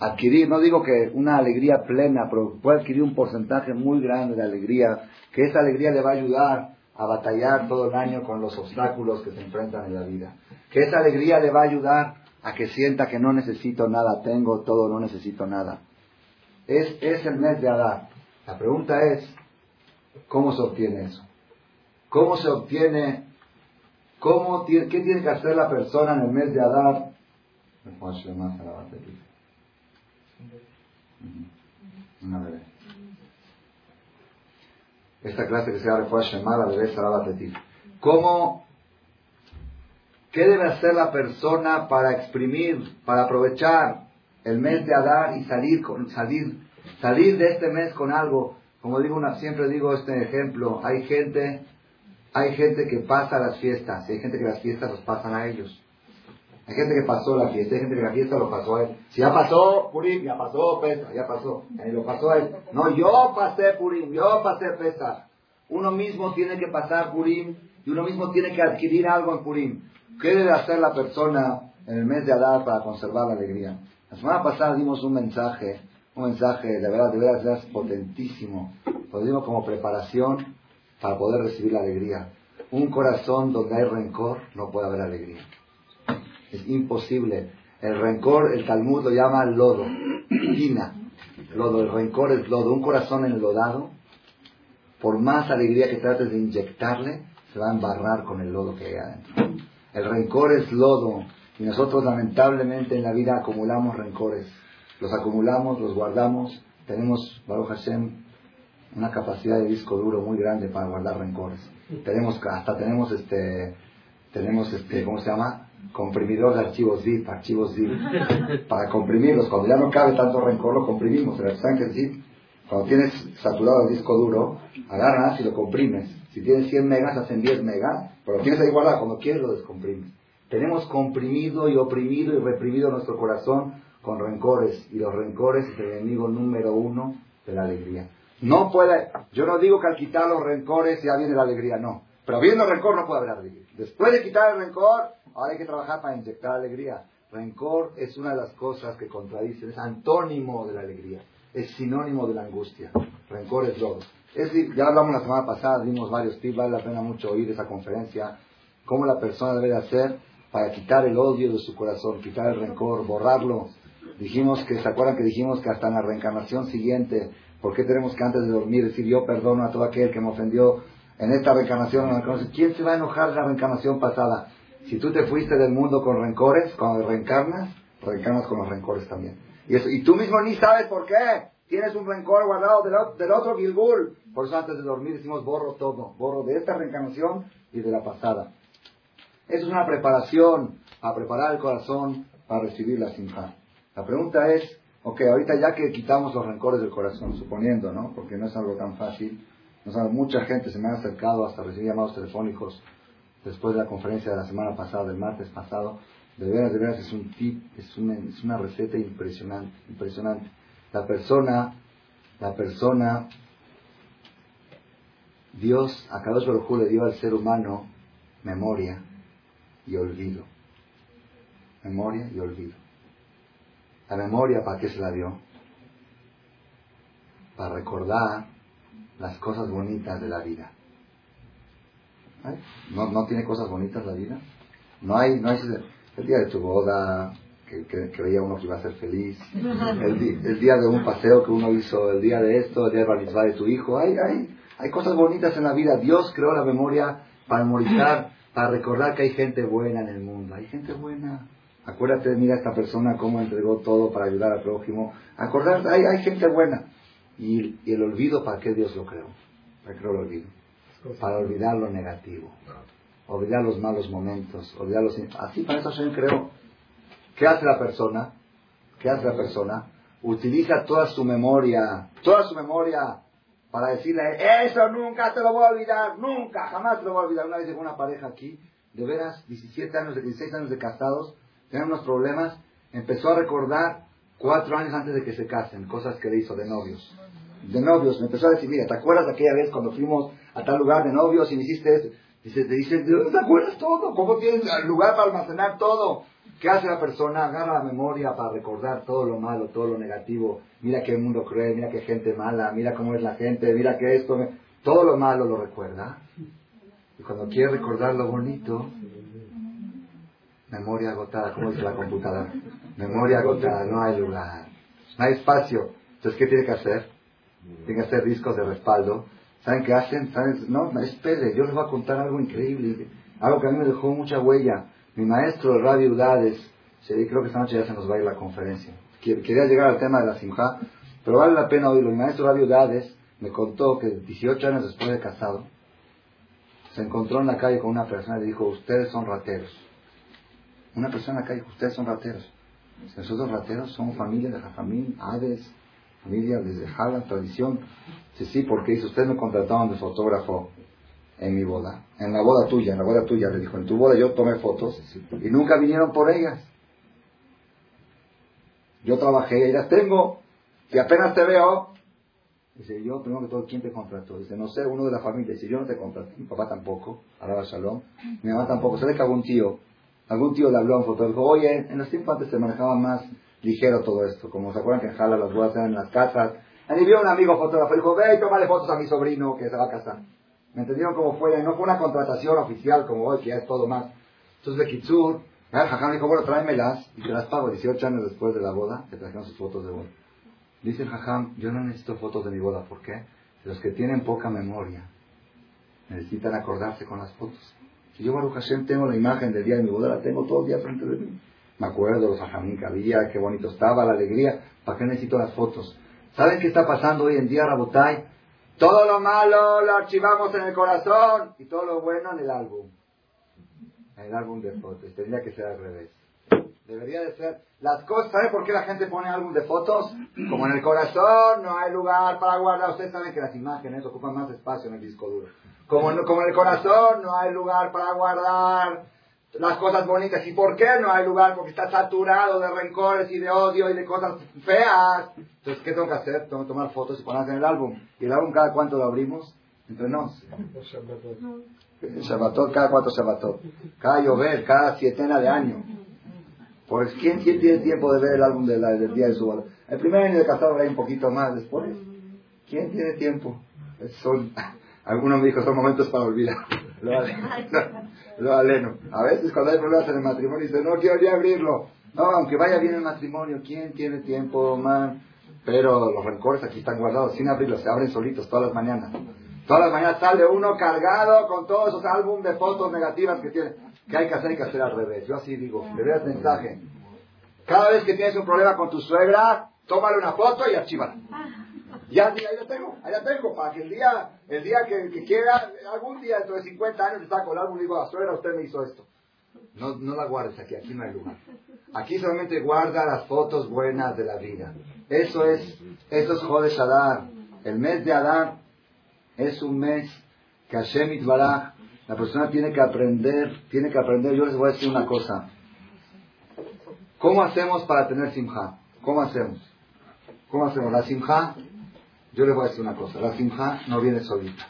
adquirir, no digo que una alegría plena, pero puede adquirir un porcentaje muy grande de alegría, que esa alegría le va a ayudar a batallar todo el año con los obstáculos que se enfrentan en la vida. Que esa alegría le va a ayudar a que sienta que no necesito nada, tengo todo, no necesito nada. Es, es el mes de Adar. La pregunta es, ¿cómo se obtiene eso? ¿Cómo se obtiene ¿Cómo, ¿Qué tiene que hacer la persona en el mes de Adar? Una bebé. Esta clase que se llama Refuah Shema, la bebé Sarabatetif. ¿Cómo, qué debe hacer la persona para exprimir, para aprovechar el mes de Adar y salir, salir, salir de este mes con algo? Como digo, una, siempre digo este ejemplo, hay gente hay gente que pasa las fiestas y hay gente que las fiestas los pasan a ellos. Hay gente que pasó la fiesta, hay gente que la fiesta lo pasó a él. Si ya pasó Purim, ya pasó Pesa, ya pasó, y lo pasó a él. No, yo pasé Purim, yo pasé Pesa. Uno mismo tiene que pasar Purim y uno mismo tiene que adquirir algo en Purim. ¿Qué debe hacer la persona en el mes de Adar para conservar la alegría? La semana pasada dimos un mensaje, un mensaje de verdad, de verdad, es potentísimo. Lo dimos como preparación para poder recibir la alegría. Un corazón donde hay rencor no puede haber alegría. Es imposible. El rencor, el Talmud lo llama lodo, tina. Lodo, el rencor es lodo. Un corazón enlodado, por más alegría que trates de inyectarle, se va a embarrar con el lodo que hay adentro. El rencor es lodo y nosotros lamentablemente en la vida acumulamos rencores. Los acumulamos, los guardamos. Tenemos, Baruch Hashem, una capacidad de disco duro muy grande para guardar rencores. Tenemos, hasta tenemos este, tenemos este, ¿cómo se llama? Comprimidor de archivos zip, archivos zip, [laughs] para comprimirlos. Cuando ya no cabe tanto rencor, lo comprimimos. ¿Saben que zip? Cuando tienes saturado el disco duro, agarras y lo comprimes. Si tienes 100 megas, hacen 10 megas, pero tienes ahí guardado. Cuando quieres, lo descomprimes. Tenemos comprimido y oprimido y reprimido nuestro corazón con rencores. Y los rencores es el enemigo número uno de la alegría. No puede, yo no digo que al quitar los rencores ya viene la alegría, no. Pero viendo rencor no puede haber alegría. Después de quitar el rencor, ahora hay que trabajar para inyectar alegría. Rencor es una de las cosas que contradicen, es antónimo de la alegría, es sinónimo de la angustia. Rencor es lodo. Es decir, ya hablamos la semana pasada, dimos varios tips, vale la pena mucho oír esa conferencia, cómo la persona debe hacer para quitar el odio de su corazón, quitar el rencor, borrarlo. Dijimos que, ¿se acuerdan que dijimos que hasta en la reencarnación siguiente ¿Por qué tenemos que antes de dormir decir yo perdono a todo aquel que me ofendió en esta reencarnación? ¿Quién se va a enojar de la reencarnación pasada? Si tú te fuiste del mundo con rencores, cuando reencarnas, reencarnas con los rencores también. Y, eso, y tú mismo ni sabes por qué. Tienes un rencor guardado del, otro Gilgul. Por eso antes de dormir decimos borro todo. Borro de esta reencarnación y de la pasada. Eso es una preparación a preparar el corazón para recibir la sinja. La pregunta es, Ok, ahorita ya que quitamos los rencores del corazón, suponiendo, ¿no? Porque no es algo tan fácil. Mucha gente se me ha acercado hasta recibir llamados telefónicos después de la conferencia de la semana pasada, del martes pasado. De veras, de veras es un tip, es una, es una receta impresionante, impresionante. La persona, la persona, Dios, a cada uno le dio al ser humano memoria y olvido. Memoria y olvido. La memoria, ¿para qué se la dio? Para recordar las cosas bonitas de la vida. ¿No, ¿No tiene cosas bonitas la vida? No hay, no hay el día de tu boda, que, que, creía uno que iba a ser feliz, el, día de un paseo que uno hizo, el día de esto, el día de de tu hijo. Hay, hay, hay cosas bonitas en la vida. Dios creó la memoria para memorizar, para recordar que hay gente buena en el mundo. Hay gente buena. Acuérdate, mira esta persona cómo entregó todo para ayudar al prójimo. Acordarte, hay, hay gente buena. Y, el olvido, ¿para qué Dios lo creó? ¿Para qué el olvido? Para olvidar lo negativo. Olvidar los malos momentos. Olvidar los... Así para eso se creó. ¿Qué hace la persona? ¿Qué hace la persona? Utiliza toda su memoria, toda su memoria para decirle, eso nunca te lo voy a olvidar, nunca, jamás te lo voy a olvidar. Una vez llegó una pareja aquí, de veras, 17 años, 16 años de casados, tenían unos problemas, empezó a recordar cuatro años antes de que se casen, cosas que le hizo de novios. De novios, me empezó a decir, mira, ¿te acuerdas de aquella vez cuando fuimos a tal lugar de novios y me hiciste eso? Dice, te dice, ¿te acuerdas todo? ¿Cómo tienes lugar para almacenar todo? ¿Qué hace la persona? Agarra la memoria para recordar todo lo malo, todo lo negativo. Mira qué mundo cruel, mira qué gente mala, mira cómo es la gente, mira que esto, todo lo malo lo recuerda. Y cuando quiere recordar lo bonito, memoria agotada, ¿cómo dice la computadora? Memoria agotada, no hay lugar, no hay espacio. Entonces, ¿qué tiene que hacer? Tiene que hacer discos de respaldo. ¿Saben qué hacen? ¿Saben? No, espere, yo les voy a contar algo increíble, algo que a mí me dejó mucha huella. Mi maestro, Radio Udades, creo que esta noche ya se nos va a ir la conferencia. Quería llegar al tema de la simja, pero vale la pena oírlo. Mi maestro Radio Udades me contó que 18 años después de casado, se encontró en la calle con una persona y le dijo, ustedes son rateros. Una persona en la calle dijo, ustedes son rateros. Nosotros rateros somos familia de Jafamín, Hades, familia desde Jala, tradición. Sí, sí, porque dice, ustedes me contrataron de fotógrafo en mi boda, en la boda tuya, en la boda tuya, le dijo, en tu boda yo tomé fotos y nunca vinieron por ellas. Yo trabajé y las tengo y apenas te veo. Dice, yo primero que todo, ¿quién te contrató? Dice, no sé, uno de la familia. Dice, yo no te contraté, mi papá tampoco, Alaba Shalom, mi mamá tampoco. Se ve que algún tío, algún tío le habló a un fotógrafo, oye, en los tiempos antes se manejaba más ligero todo esto, como se acuerdan que en Jala las bodas eran en las casas. Y vio un amigo fotógrafo, dijo, ve y tómale fotos a mi sobrino que se va a casar. ¿Me entendieron cómo fue? No fue una contratación oficial como hoy, que ya es todo más. Entonces de Kitsur, el Jajam dijo, bueno, tráemelas y te las pago. 18 años después de la boda, te trajeron sus fotos de boda. Dice el Jajam, yo no necesito fotos de mi boda. ¿Por qué? Los que tienen poca memoria necesitan acordarse con las fotos. Si yo, Baruch Hashem, tengo la imagen del día de mi boda, la tengo todo el día frente de mí. Me acuerdo los Jajamín que había, qué bonito estaba, la alegría. ¿Para qué necesito las fotos? ¿Saben qué está pasando hoy en día, Rabotai? Todo lo malo lo archivamos en el corazón y todo lo bueno en el álbum. En el álbum de fotos. Tendría que ser al revés. Debería de ser. Las cosas, ¿sabe por qué la gente pone álbum de fotos? Como en el corazón no hay lugar para guardar. Ustedes saben que las imágenes ocupan más espacio en el disco duro. Como, como en el corazón no hay lugar para guardar las cosas bonitas. ¿Y por qué no hay lugar? Porque está saturado de rencores y de odio y de cosas feas. Entonces, ¿qué tengo que hacer? Tengo que tomar fotos y ponerlas en el álbum. ¿Y el álbum cada cuánto lo abrimos? Entre nos. Shabbatot, cada cuánto Shabbatot. Cada llover, cada sietena de año. Pues, ¿quién, ¿quién, tiene tiempo de ver el álbum de del día de su boda? El primer año de casado hay un poquito más después. ¿Quién tiene tiempo? Son, [laughs] algunos me dijo, son momentos para olvidar. [laughs] [laughs] Lo aleno. A veces cuando hay problemas en el matrimonio dice, no quiero ya abrirlo. No, aunque vaya bien el matrimonio, ¿quién tiene tiempo, man? Pero los rencores aquí están guardados sin abrirlos, se abren solitos todas las mañanas. Todas las mañanas sale uno cargado con todos esos álbumes de fotos negativas que tiene. ¿Qué hay que hacer? Hay que hacer al revés. Yo así digo, le veas mensaje. Cada vez que tienes un problema con tu suegra, tómale una foto y archívala. Ya, ahí la tengo, ahí la tengo, para que el día, el día que, quiera, algún día dentro de 50 años te saco el álbum y digo, a suegra, usted me hizo esto. No, no la guardes aquí, aquí no hay lugar. Aquí solamente guarda las fotos buenas de la vida. Eso es, eso es Jodesh Adar. El mes de Adar es un mes que Hashem Itbaraj, la persona tiene que aprender, tiene que aprender. Yo les voy a decir una cosa. ¿Cómo hacemos para tener simja? ¿Cómo hacemos? ¿Cómo hacemos? La simja, yo les voy a decir una cosa. La simja no viene solita.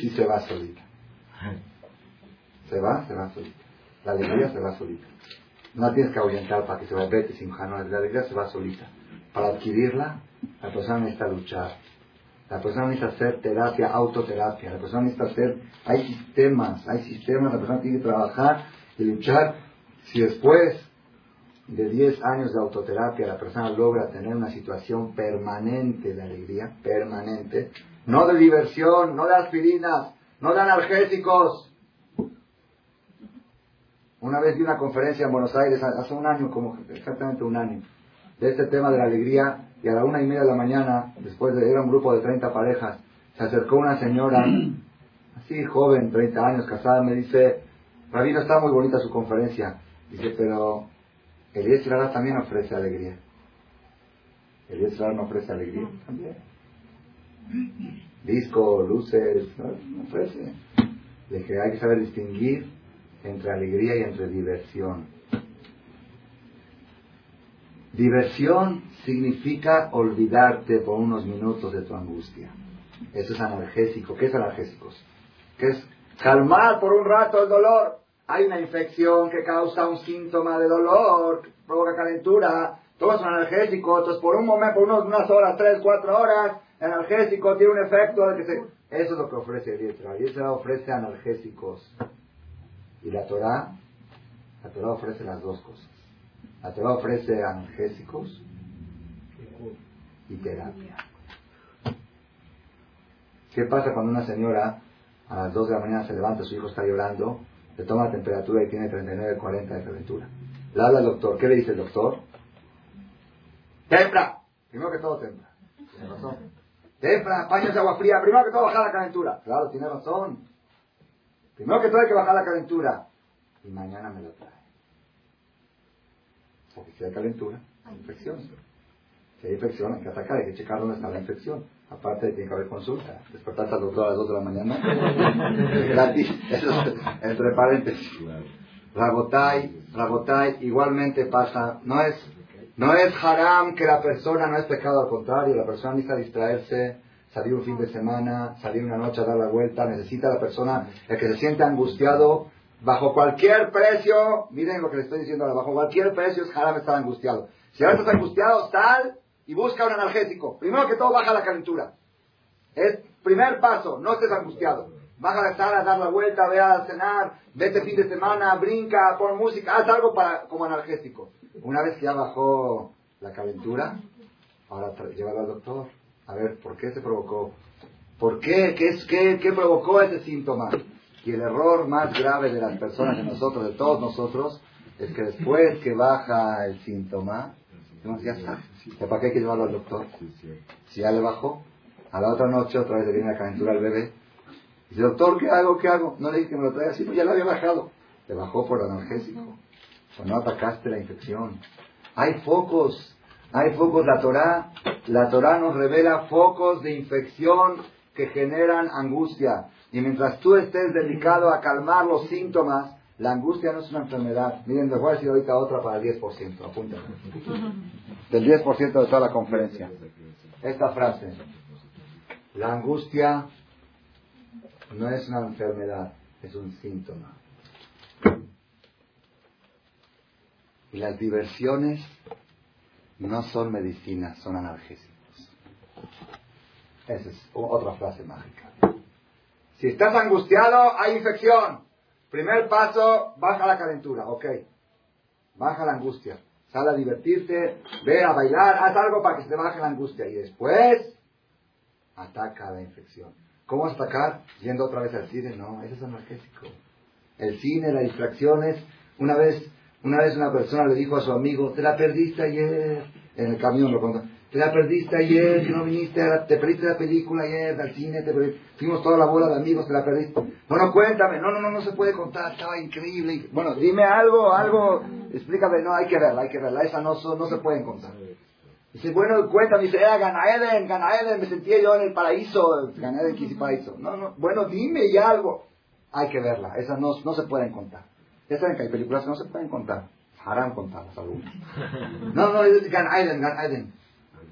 Si se va solita. Se va, se va solita. La alegría se va solita. No tienes que orientar para que se vaya, vete simja, no, la alegría se va solita. Para adquirirla, la persona necesita luchar. La persona necesita hacer terapia, autoterapia. La persona necesita hacer, hay sistemas, hay sistemas, la persona tiene que trabajar y luchar. Si después de 10 años de autoterapia la persona logra tener una situación permanente de alegría, permanente, no de diversión, no de aspirinas, no de analgésicos. Una vez di una conferencia en Buenos Aires, hace un año, como exactamente un año, de este tema de la alegría, y a la una y media de la mañana, después de, era un grupo de 30 parejas, se acercó una señora, [clears throat] así joven, 30 años, casada, me dice, Rabino, está muy bonita su conferencia. Dice, pero el Yetzirah también ofrece alegría. El Yetzirah no ofrece alegría también. Disco, luces, no, ofrece. De que hay que saber distinguir entre alegría y entre diversión. Diversión significa olvidarte por unos minutos de tu angustia. Eso es analgésico. ¿Qué es analgésicos? ¿Qué es calmar por un rato el dolor? Hay una infección que causa un síntoma de dolor, provoca calentura, todo es un analgésico, entonces por un momento, por unos, unas horas, tres, cuatro horas, el analgésico tiene un efecto de que se... Eso es lo que ofrece el Yisra. El ofrece analgésicos. Y la Torah, la Torah ofrece las dos cosas. La Torah ofrece analgésicos y terapia. ¿Qué pasa cuando una señora a las 2 de la mañana se levanta, su hijo está llorando se toma la temperatura y tiene 39, 40 de calentura. Le habla al doctor. ¿Qué le dice el doctor? Tempra. Primero que todo tempra. Tiene razón. Tempra, paños de agua fría. Primero que todo bajar la calentura. Claro, tiene razón. Primero que todo hay que bajar la calentura. Y mañana me lo trae. Porque si hay calentura, hay infección. Si hay infección, hay que atacar, hay que checar dónde está la infección. Aparte tiene que haber consulta. Despertarse al doctor a las 2 de la mañana. [laughs] gratis. Eso entre paréntesis. Rabotai, Rabotai, igualmente pasa. No es, no es haram que la persona, no es pecado, al contrario. La persona necesita distraerse, salir un fin de semana, salir una noche a dar la vuelta. Necesita la persona, el que se siente angustiado, bajo cualquier precio, miren lo que le estoy diciendo ahora, bajo cualquier precio es haram estar angustiado. Si ahora estás angustiado, tal y busca un analgésico. Primero que todo, baja la calentura. Es primer paso, no estés angustiado. Baja la sala, dar la vuelta, ve a cenar, vete fin de semana, brinca, pon música, haz algo para, como analgésico. Una vez que ya bajó la calentura, ahora llévalo al doctor. A ver, ¿por qué se provocó? ¿Por qué? ¿Qué, es, qué, ¿Qué provocó ese síntoma? Y el error más grave de las personas, de nosotros, de todos nosotros, es que después que baja el síntoma, ya está. ¿Para qué hay que llevarlo al doctor? Si ya le bajó, a la otra noche otra vez le viene la calentura al bebé. Dice, doctor, ¿qué hago? ¿Qué hago? No le dije que me lo traiga así, pues ya lo había bajado. Le bajó por analgésico. O no atacaste la infección. Hay focos, hay focos. La Torah, la Torah nos revela focos de infección que generan angustia. Y mientras tú estés dedicado a calmar los síntomas, la angustia no es una enfermedad. Miren, les voy a decir ahorita otra para el 10%, apúntenme. [laughs] Del 10% de toda la conferencia. Esta frase. La angustia no es una enfermedad, es un síntoma. Y las diversiones no son medicinas, son analgésicos. Esa es otra frase mágica. Si estás angustiado, hay infección. Primer paso, baja la calentura, ok. Baja la angustia. Sal a divertirte, ve a bailar, haz algo para que se te baje la angustia. Y después, ataca la infección. ¿Cómo atacar? Yendo otra vez al cine. No, ese es analgésico. El cine, las distracciones. Una vez, una vez una persona le dijo a su amigo, te la perdiste ayer. En el camión lo contó. Te la perdiste ayer, que no viniste, te perdiste la película ayer, al cine, te fuimos toda la bola de amigos, te la perdiste. Bueno, cuéntame, no, no, no, no se puede contar, estaba increíble. Bueno, dime algo, algo, explícame, no, hay que verla, hay que verla, esa no, no se pueden contar. Dice, bueno, cuéntame, dice, era Ganaeden, Ganaeden, me sentía yo en el paraíso, Ganaeden, Kisi Paraíso. No, no, bueno, dime ya algo. Hay que verla, esas no, no se pueden contar. Ya saben que hay películas que no se pueden contar. Harán contarlas algunas. No, no, Ganaeden, Ganaeden.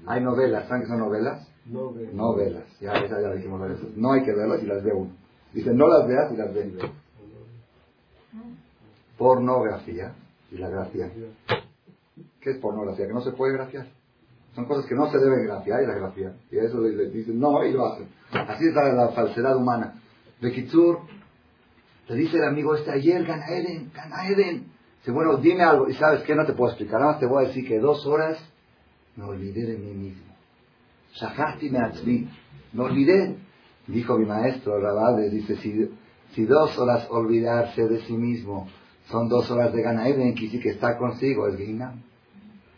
Hay novelas, ¿saben qué son novelas? Novelas. Novelas, ya, ya, ya dijimos veces. No hay que verlas y las ve uno. Dice, no las veas y las ve. Pornografía y la gracia. ¿Qué es pornografía? Que no se puede graciar. Son cosas que no se deben grafiar y la grafía. Y a eso le, dicen no y lo hacen. Así es la, falsedad humana. De Kitsur, le dice el amigo este ayer, Ganaeden, Ganaeden. Dice, bueno, dime algo. Y sabes qué, no te puedo explicar. Nada más te voy a decir que dos horas me olvidé de mí mismo. Shahati me Me olvidé. Dijo mi maestro, Rabades, dice, si, si dos horas olvidarse de sí mismo son dos horas de Ganaeden, que que estar consigo es Gina.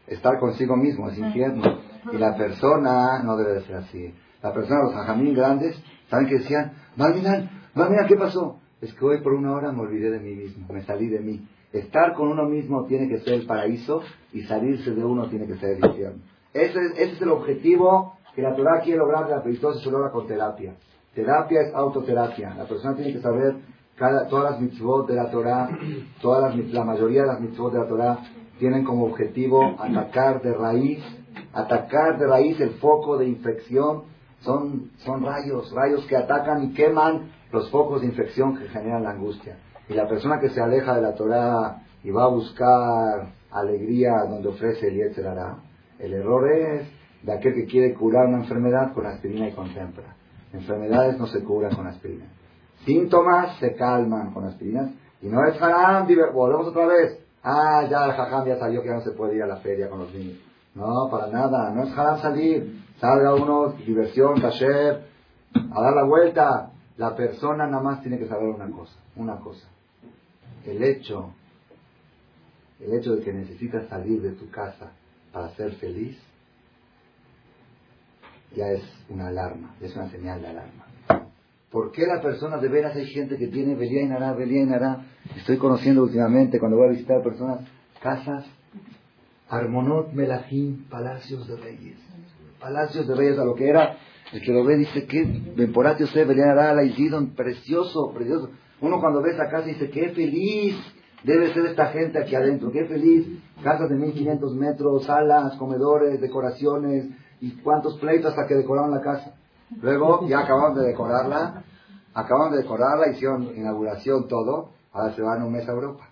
Estar consigo mismo es infierno. Y la persona no debe de ser así. La persona, los jajamín grandes, ¿saben qué decían? Malminan, Malminan, ¿qué pasó? Es que hoy por una hora me olvidé de mí mismo, me salí de mí. Estar con uno mismo tiene que ser el paraíso y salirse de uno tiene que ser el infierno. Ese es, el objetivo que la Torah quiere lograr, la peristalsis se logra con terapia. Terapia es autoterapia. La persona tiene que saber cada, todas las mitzvot de la Torah, todas las, la mayoría de las mitzvot de la Torah tienen como objetivo atacar de raíz, atacar de raíz el foco de infección. Son, son rayos, rayos que atacan y queman los focos de infección que generan la angustia. Y la persona que se aleja de la Torah y va a buscar alegría donde ofrece el Yetzerara, el error es de aquel que quiere curar una enfermedad con aspirina y con tempra. Enfermedades no se curan con aspirina. Síntomas se calman con aspirinas. Y no es haram, volvemos otra vez. Ah, ya el jajam ya salió que ya no se puede ir a la feria con los niños. No, para nada. No es haram salir. Salga uno, diversión, taller, a dar la vuelta. La persona nada más tiene que saber una cosa, una cosa. El hecho, el hecho de que necesitas salir de tu casa para ser feliz, ya es una alarma, es una señal de alarma. ¿Por qué la persona de veras hay gente que tiene Belía y Nará, Belía y Nará? Estoy conociendo últimamente cuando voy a visitar personas, casas, Armonot Melahim, palacios de reyes. Palacios de reyes, a lo que era, el que lo ve dice, que Benporatio usted, Belía Nará, la hicieron precioso, precioso. Uno cuando ve esa casa dice, qué feliz debe ser esta gente aquí adentro, qué feliz. Casas de 1500 metros, salas, comedores, decoraciones, y cuántos pleitos hasta que decoraron la casa. Luego ya acabaron de decorarla, acabaron de decorarla, hicieron inauguración, todo, ahora se van un mes a Europa.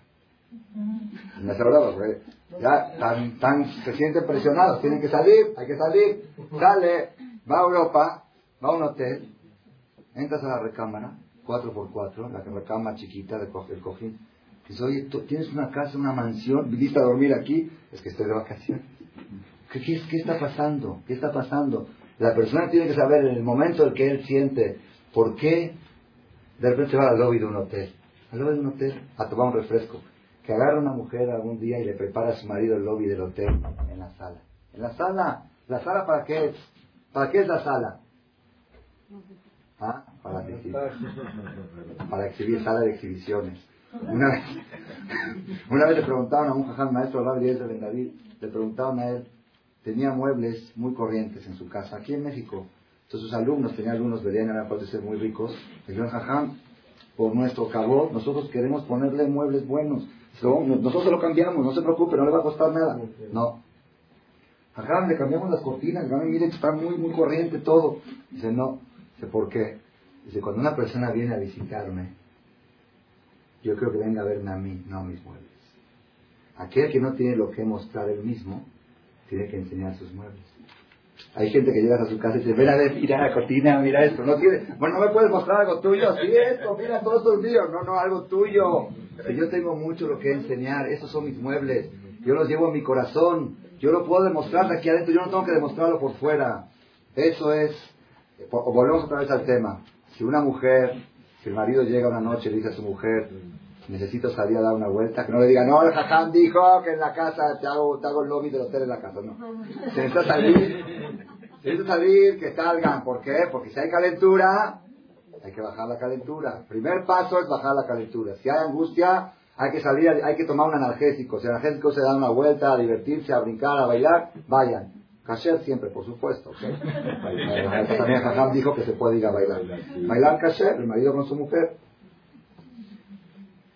Un mes a Europa, porque ya tan, tan, se sienten presionados, tienen que salir, hay que salir, sale, va a Europa, va a un hotel, entras a la recámara, 4x4, la recámara chiquita del cojín, dice, oye, ¿tú tienes una casa, una mansión, viniste a dormir aquí, es que estoy de vacaciones. ¿Qué, qué, está pasando? ¿Qué está pasando? La persona tiene que saber en el momento en que él siente por qué de repente va al lobby de un hotel, al lobby de un hotel a tomar un refresco, que agarra una mujer algún día y le prepara a su marido el lobby del hotel en la sala. En la sala, ¿la sala para qué es? ¿Para qué es la sala? ¿Ah? Para exhibir. [laughs] Para exhibir, sala de exhibiciones. Una vez, [laughs] una vez le preguntaban a un jaján maestro, Rabbi Ben David, le preguntaban a él, tenía muebles muy corrientes en su casa, aquí en México. Entonces sus alumnos, tenían alumnos, verían a de ser muy ricos, dijeron, jajam, por nuestro cabot, nosotros queremos ponerle muebles buenos. Nosotros se lo cambiamos, no se preocupe, no le va a costar nada. No. Jajam, le cambiamos las cortinas, mire está muy, muy corriente todo. Dice, no. Dice, ¿por qué? Dice, cuando una persona viene a visitarme, yo creo que venga a verme a mí, no a mis muebles. Aquel que no tiene lo que mostrar él mismo, tiene que enseñar sus muebles. Hay gente que llega a su casa y dice, ven a mira la cortina, mira esto. No tiene, bueno, no me puedes mostrar algo tuyo. Sí, esto, mira, todo esto es mío. No, no, algo tuyo. yo tengo mucho lo que enseñar. Esos son mis muebles. Yo los llevo en mi corazón. Yo lo puedo demostrar de aquí adentro. Yo no tengo que demostrarlo por fuera. Eso es, volvemos otra vez al tema. Si una mujer, si el marido llega una noche y le dice a su mujer, necesito salir a dar una vuelta, que no le diga, no, el jajam dijo que en la casa te hago, te hago el lobby del hotel en la casa, no. [laughs] Se necesita salir, se necesita salir, que salgan, ¿por qué? Porque si hay calentura, hay que bajar la calentura. Primer paso es bajar la calentura. Si hay angustia, hay que salir, hay que tomar un analgésico. Si el analgésico se da una vuelta, a divertirse, a brincar, a bailar, vayan. Kasher siempre, por supuesto. [laughs] También Jajam dijo que se puede ir a bailar. Bailar kasher, el marido con su mujer.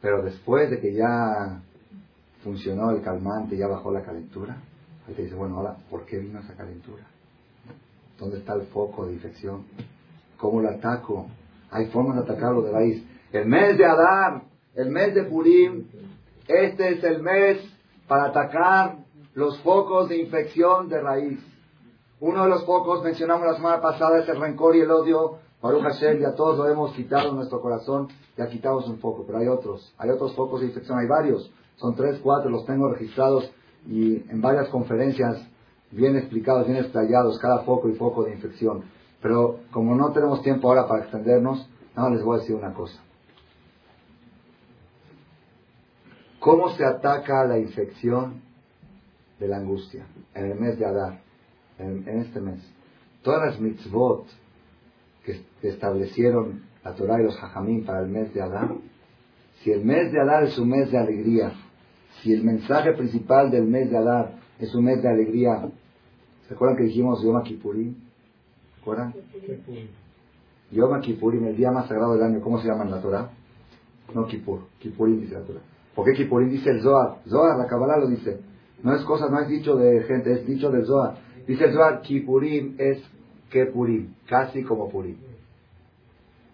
Pero después de que ya funcionó el calmante, ya bajó la calentura, ahí te dice, bueno, ahora, ¿por qué vino esa calentura? ¿Dónde está el foco de infección? ¿Cómo lo ataco? Hay formas de atacarlo de raíz. El mes de Adán, el mes de Purim, este es el mes para atacar los focos de infección de raíz. Uno de los pocos, mencionamos la semana pasada, es el rencor y el odio. Baruch Hashem, ya todos lo hemos quitado en nuestro corazón, ya quitamos un poco, pero hay otros, hay otros focos de infección, hay varios, son tres, cuatro, los tengo registrados y en varias conferencias bien explicados, bien explayados, cada foco y foco de infección. Pero como no tenemos tiempo ahora para extendernos, nada les voy a decir una cosa. ¿Cómo se ataca la infección de la angustia en el mes de Adar, en, este mes? Todas las mitzvot que, establecieron la Torah y los Jajamín para el mes de Adar, si el mes de Adar es un mes de alegría, si el mensaje principal del mes de Adar es un mes de alegría, ¿se acuerdan que dijimos Yom Kippurim? ¿Se acuerdan? Yom Kippurim, el día más sagrado del año, ¿cómo se llama en la Torah? No Kippur, Kippurim dice la Torah. ¿Por qué Kipurín dice el Zohar? Zohar, la Kabbalah lo dice. No es cosa, no es dicho de gente, es dicho del Zohar. Dice el Zohar, Kipurim es que Purim, casi como Purim.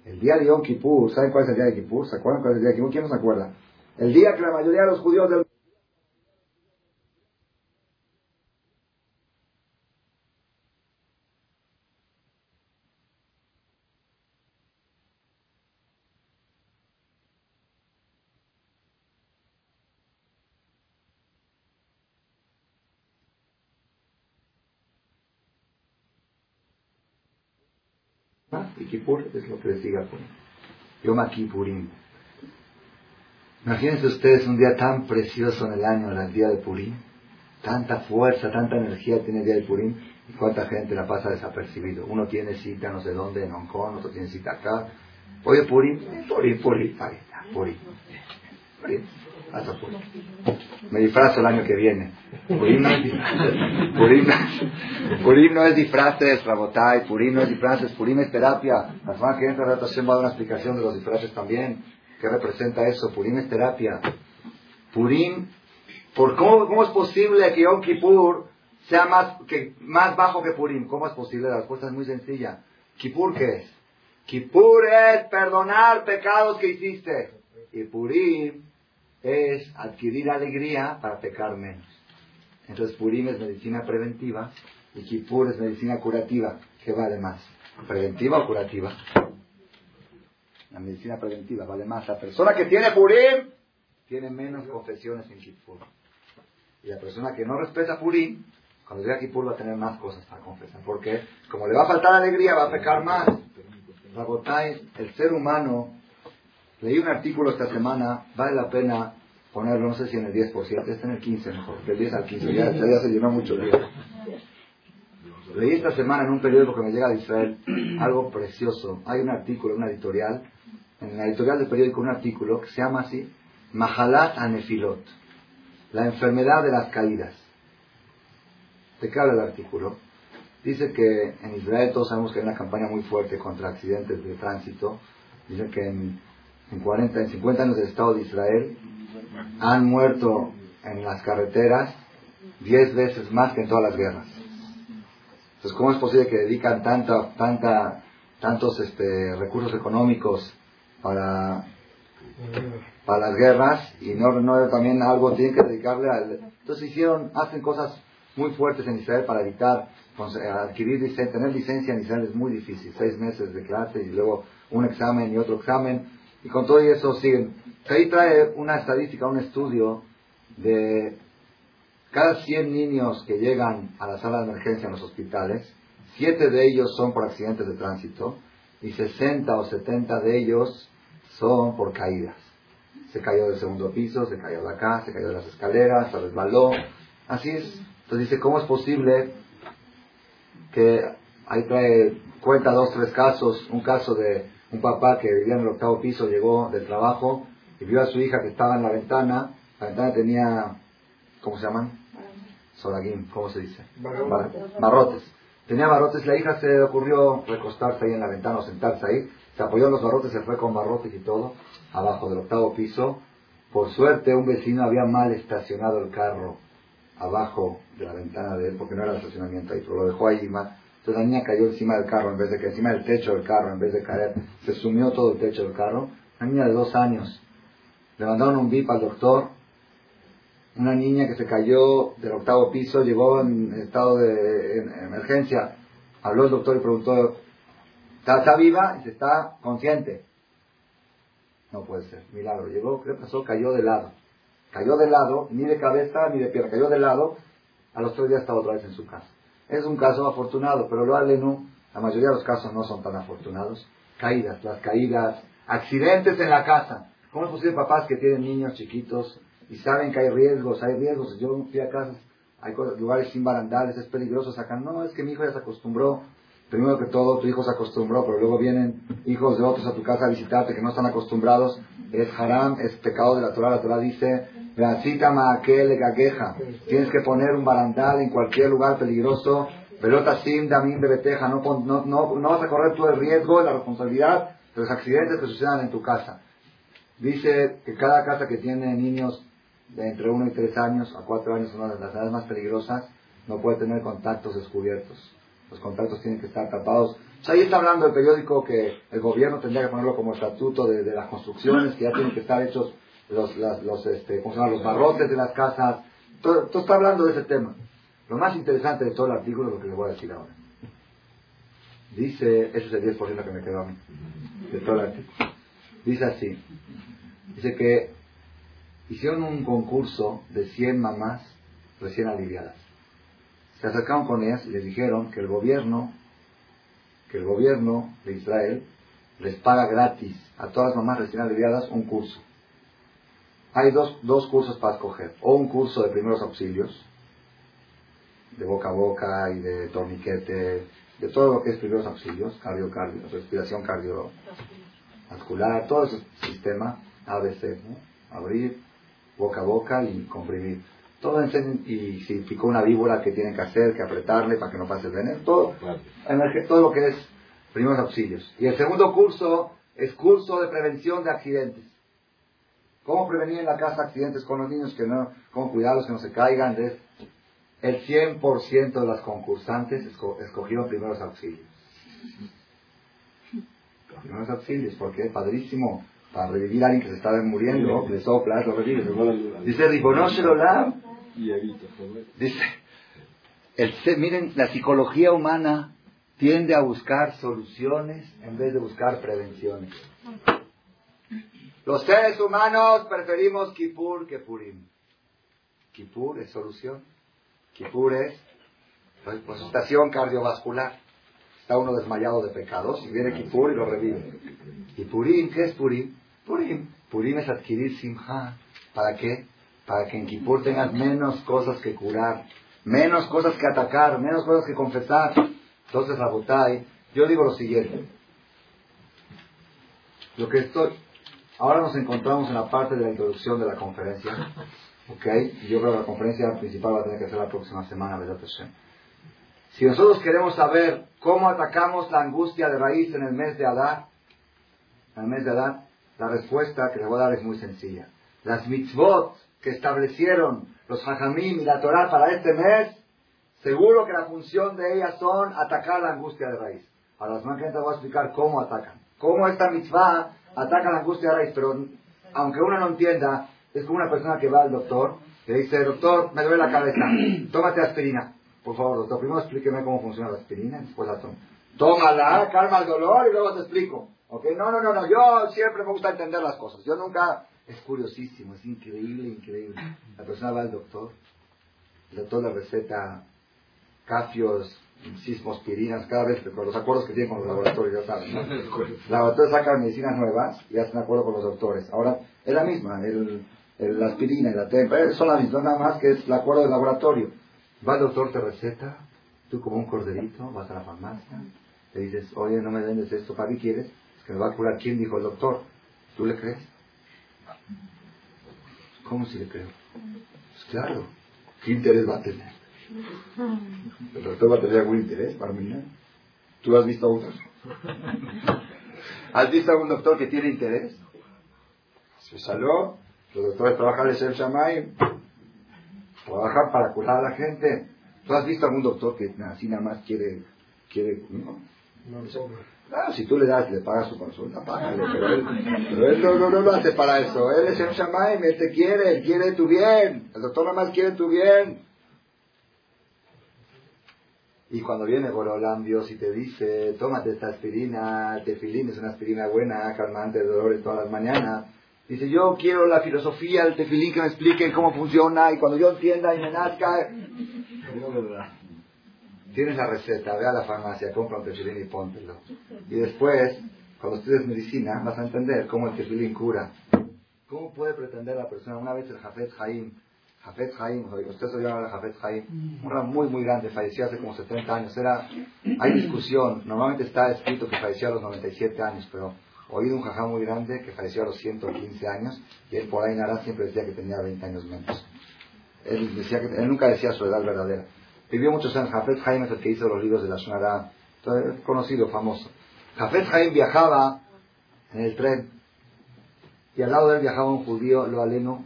El día de Yom Kippur, ¿saben cuál es el día de Kippur? ¿Se acuerdan cuál es el día de Kippur? ¿Quién no se acuerda? El día que la mayoría de los judíos del y es lo que le sigue a poner. Yom Kippurim. Imagínense ustedes un día tan precioso en el año, el día de Purim. Tanta fuerza, tanta energía tiene el día de Purim y cuánta gente la pasa desapercibido. Uno tiene cita no sé dónde, en Hong Kong, otro tiene cita acá. Oye, Purim, Purim, Purim, Purim. Purim. Me disfrazo el año que viene. Purim [laughs] no es disfraces. Purim, no es disfraces. Purim no es disfraces. Purim es terapia. La semana que entra, Hashem va a dar una explicación de los disfraces también. ¿Qué representa eso? Purim es terapia. Purim, ¿por cómo, ¿cómo es posible que Yom Kippur sea más, que, más bajo que Purim? ¿Cómo es posible? La respuesta es muy sencilla. ¿Kippur qué es? Kippur es perdonar pecados que hiciste. Y Purim es adquirir alegría para pecar menos. Entonces Purim es medicina preventiva y Kippur es medicina curativa. ¿Qué vale más? ¿Preventiva o curativa? La medicina preventiva vale más. La persona que tiene Purim tiene menos confesiones en Kippur. Y la persona que no respeta Purim, cuando llega a Kippur va a tener más cosas para confesar. Porque como le va a faltar alegría, va a pecar más. el ser humano Leí un artículo esta semana, vale la pena ponerlo, no sé si en el 10%, está en el 15 mejor, del 10 al 15, ya, se llenó mucho. Leí esta semana en un periódico que me llega de Israel algo precioso. Hay un artículo, una editorial, en la editorial del periódico un artículo que se llama así, Mahalat Anefilot, la enfermedad de las caídas. ¿De qué habla el artículo? Dice que en Israel todos sabemos que hay una campaña muy fuerte contra accidentes de tránsito. Dice que en en 40, en 50 años del Estado de Israel, han muerto en las carreteras 10 veces más que en todas las guerras. Entonces, ¿cómo es posible que dedican tanta, tanta, tantos este, recursos económicos para, para las guerras y no, no también algo tienen que dedicarle al... Entonces hicieron, hacen cosas muy fuertes en Israel para evitar adquirir licencia, tener licencia en Israel es muy difícil, seis meses de clase y luego un examen y otro examen y con todo eso siguen. Ahí trae una estadística, un estudio de cada 100 niños que llegan a la sala de emergencia en los hospitales, 7 de ellos son por accidentes de tránsito y 60 o 70 de ellos son por caídas. Se cayó del segundo piso, se cayó de acá, se cayó de las escaleras, se resbaló. Así es. Entonces dice, ¿cómo es posible que ahí trae, cuenta dos, tres casos, un caso de un papá que vivía en el octavo piso llegó del trabajo y vio a su hija que estaba en la ventana. La ventana tenía, ¿cómo se llaman? Soraguín, ¿cómo se dice? Barrotes. Tenía barrotes. La hija se le ocurrió recostarse ahí en la ventana o sentarse ahí. Se apoyó en los barrotes, se fue con barrotes y todo, abajo del octavo piso. Por suerte, un vecino había mal estacionado el carro abajo de la ventana de él, porque no era el estacionamiento ahí, pero lo dejó ahí más entonces la niña cayó encima del carro en vez de que encima del techo del carro, en vez de caer, se sumió todo el techo del carro. Una niña de dos años. Le mandaron un VIP al doctor. una niña que se cayó del octavo piso, llegó en estado de emergencia, habló el doctor y preguntó, ¿está, viva? Y se está consciente. No puede ser, milagro. Llegó, ¿qué pasó? Cayó de lado. Cayó de lado, ni de cabeza ni de pierna, cayó de lado, a los tres días está otra vez en su casa. Es un caso afortunado, pero lo alenu, la mayoría de los casos no son tan afortunados. Caídas, las caídas, accidentes en la casa. ¿Cómo es posible papás que tienen niños chiquitos y saben que hay riesgos, hay riesgos? Yo fui a casas, hay lugares sin barandales, es peligroso sacar. No, es que mi hijo ya se acostumbró. Primero que todo, tu hijo se acostumbró, pero luego vienen hijos de otros a tu casa a visitarte que no están acostumbrados. Es haram, es pecado de la Torah. La Torah dice, Tienes que poner un barandal en cualquier lugar peligroso. Pelota sim, damín, bebeteja. No, no, no, no vas a correr tú el riesgo, la responsabilidad de los accidentes que sucedan en tu casa. Dice que cada casa que tiene niños de entre 1 y 3 años a 4 años, son las edades más peligrosas, no puede tener contactos descubiertos. Los contactos tienen que estar tapados. ahí está hablando el periódico que el gobierno tendría que ponerlo como estatuto de, las construcciones, que ya tienen que estar hechos los, los, este, los barrotes de las casas. Todo, todo, está hablando de ese tema. Lo más interesante de todo el artículo es lo que les voy a decir ahora. Dice, ese es el 10% que me quedó a mí, de todo el artículo. Dice así, dice que hicieron un concurso de 100 mamás recién aliviadas. Se acercaron con ellas y les dijeron que el gobierno, que el gobierno de Israel les paga gratis a todas las mamás recién aliviadas un curso. Hay dos, dos cursos para escoger. O un curso de primeros auxilios, de boca a boca y de torniquete, de todo lo que es primeros auxilios, cardio, cardio, respiración cardiovascular, todo ese sistema, ABC, abrir, boca a boca y comprimir. Todo y si picó una víbora, que tienen que hacer? que apretarle para que no pase el veneno? Todo, todo lo que es primeros auxilios. Y el segundo curso es curso de prevención de accidentes. ¿Cómo prevenir en la casa accidentes con los niños? Que no, ¿Cómo cuidarlos que no se caigan? El 100% de las concursantes escogieron primeros auxilios. Primeros auxilios, porque es padrísimo para revivir a alguien que se estaba muriendo, le soplas, lo revives. Dice, Ribonoshelolam. Dice, el, miren, la psicología humana tiende a buscar soluciones en vez de buscar prevenciones. Los seres humanos preferimos Kippur que Purim. Kippur es solución. Kippur es estación cardiovascular. Está uno desmayado de pecados y viene Kippur y lo revive. ¿Y Purim? ¿Qué es Purim? Purim. Purim es adquirir simha. ¿Para qué? Para que en Kippur tengas menos cosas que curar, menos cosas que atacar, menos cosas que confesar. Entonces, Rabotai, yo digo lo siguiente. Lo que estoy, ahora nos encontramos en la parte de la introducción de la conferencia. ¿Ok? Yo creo que la conferencia principal va a tener que ser la próxima semana, ¿verdad? Si nosotros queremos saber cómo atacamos la angustia de raíz en el mes de Adar, en el mes de Adar, la respuesta que les voy a dar es muy sencilla. Las mitzvot que establecieron los hajamim y la Torah para este mes, seguro que la función de ellas son atacar la angustia de raíz. Ahora, las te voy a explicar cómo atacan. Cómo esta mitzvah ataca la angustia raíz, pero aunque uno no entienda, es como una persona que va al doctor, le dice, doctor, me duele la cabeza, [clears throat] tómate aspirina. Por favor, doctor, primero explíqueme cómo funciona la aspirina y después la tomo. Tómala, calma el dolor y luego te explico. ¿Ok? No, no, no, no, yo siempre me gusta entender las cosas. Yo nunca, es curiosísimo, es increíble, increíble. La persona va al doctor, el doctor le receta cafios, sismospirinas, cada vez con los acuerdos que tiene con los laboratorios, ya saben. ¿no? [laughs] Los laboratorios sacan medicinas nuevas y hacen acuerdo con los doctores. Ahora, es la misma, el, la aspirina y la tempa, son la misma, nada más que es el acuerdo del laboratorio. Va el doctor, te receta, tú como un corderito, vas a la farmacia, le dices, oye, no me vendes esto, ¿para qué quieres? que me va a curar. ¿Quién dijo el doctor? ¿Tú le crees? ¿Cómo si le creo? Pues claro, ¿qué interés va a tener? ¿El doctor va a tener algún interés, Barmina? ¿Tú has visto a uno? ¿Has visto a un doctor que tiene interés? Se salió, los doctores trabajan en el Shamay, trabajan para curar a la gente. ¿Tú has visto a algún doctor que así nada más quiere, quiere, no? Ah, si tú le das, le pagas su consulta, págale, pero él, pero él no, no, no, lo hace para eso. Él es el Shamaim, él te quiere, él quiere tu bien. El doctor nada más quiere tu bien. Y cuando viene Borolam Dios y te dice, tómate esta aspirina, tefilín es una aspirina buena, calmante de dolores todas las mañanas. Dice, yo quiero la filosofía del tefilín que me explique cómo funciona y cuando yo entienda y me nazca. Tienes la receta, ve a la farmacia, compra un tefilín y póntelo. Y después, cuando estudies medicina, vas a entender cómo el tefilín cura. ¿Cómo puede pretender la persona? Una vez el Jafet Jaim, Jafet Jaim, ustedes oyeron a Jafet Jaim, un ramo muy, muy grande, falleció hace como 70 años. Era, hay discusión, normalmente está escrito que falleció a los 97 años, pero oído un jajá muy grande que falleció a los 115 años y él por ahí nada siempre decía que tenía 20 años menos. Él, decía que, él nunca decía su edad verdadera. Vivió muchos años. Jafet Jaim es el que hizo los libros de la Shonara. Conocido, famoso. Jafet Jaim viajaba en el tren. Y al lado de él viajaba un judío, lo aleno,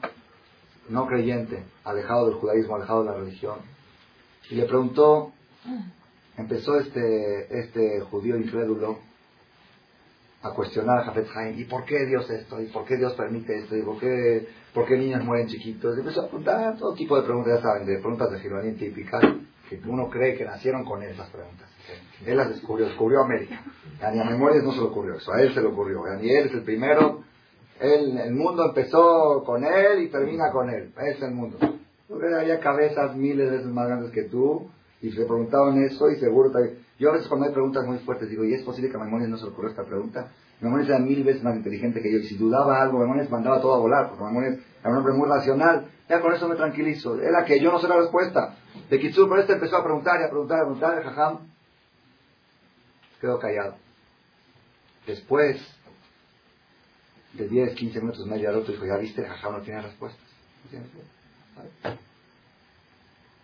no creyente, alejado del judaísmo, alejado de la religión. Y le preguntó, empezó este, este judío incrédulo a cuestionar a Jafet Haim, ¿y por qué Dios esto? ¿Y por qué Dios permite esto? ¿Y por qué, por qué niños mueren chiquitos? Y empezó a preguntar todo tipo de preguntas, ya saben, de preguntas de Gironín típicas que uno cree que nacieron con esas preguntas. Él las descubrió, descubrió América. ni a Memorias no se le ocurrió eso, a él se le ocurrió. Y él es el primero, el mundo empezó con él y termina con él. Es el mundo. Porque había cabezas miles de veces más grandes que tú y se preguntaban eso y seguro... Yo a veces cuando hay preguntas muy fuertes digo, ¿y es posible que a Memorias no se le ocurrió esta pregunta? Memorias era mil veces más inteligente que yo y si dudaba algo, Memorias mandaba todo a volar, porque Memorias era un hombre muy racional. Ya con eso me tranquilizo. Era que yo no sé la respuesta. De Kitsur, pero este empezó a preguntar y a preguntar y a preguntar. Jajam quedó callado. Después de 10, 15 minutos, media hora, dijo, ya viste, el no tiene respuestas.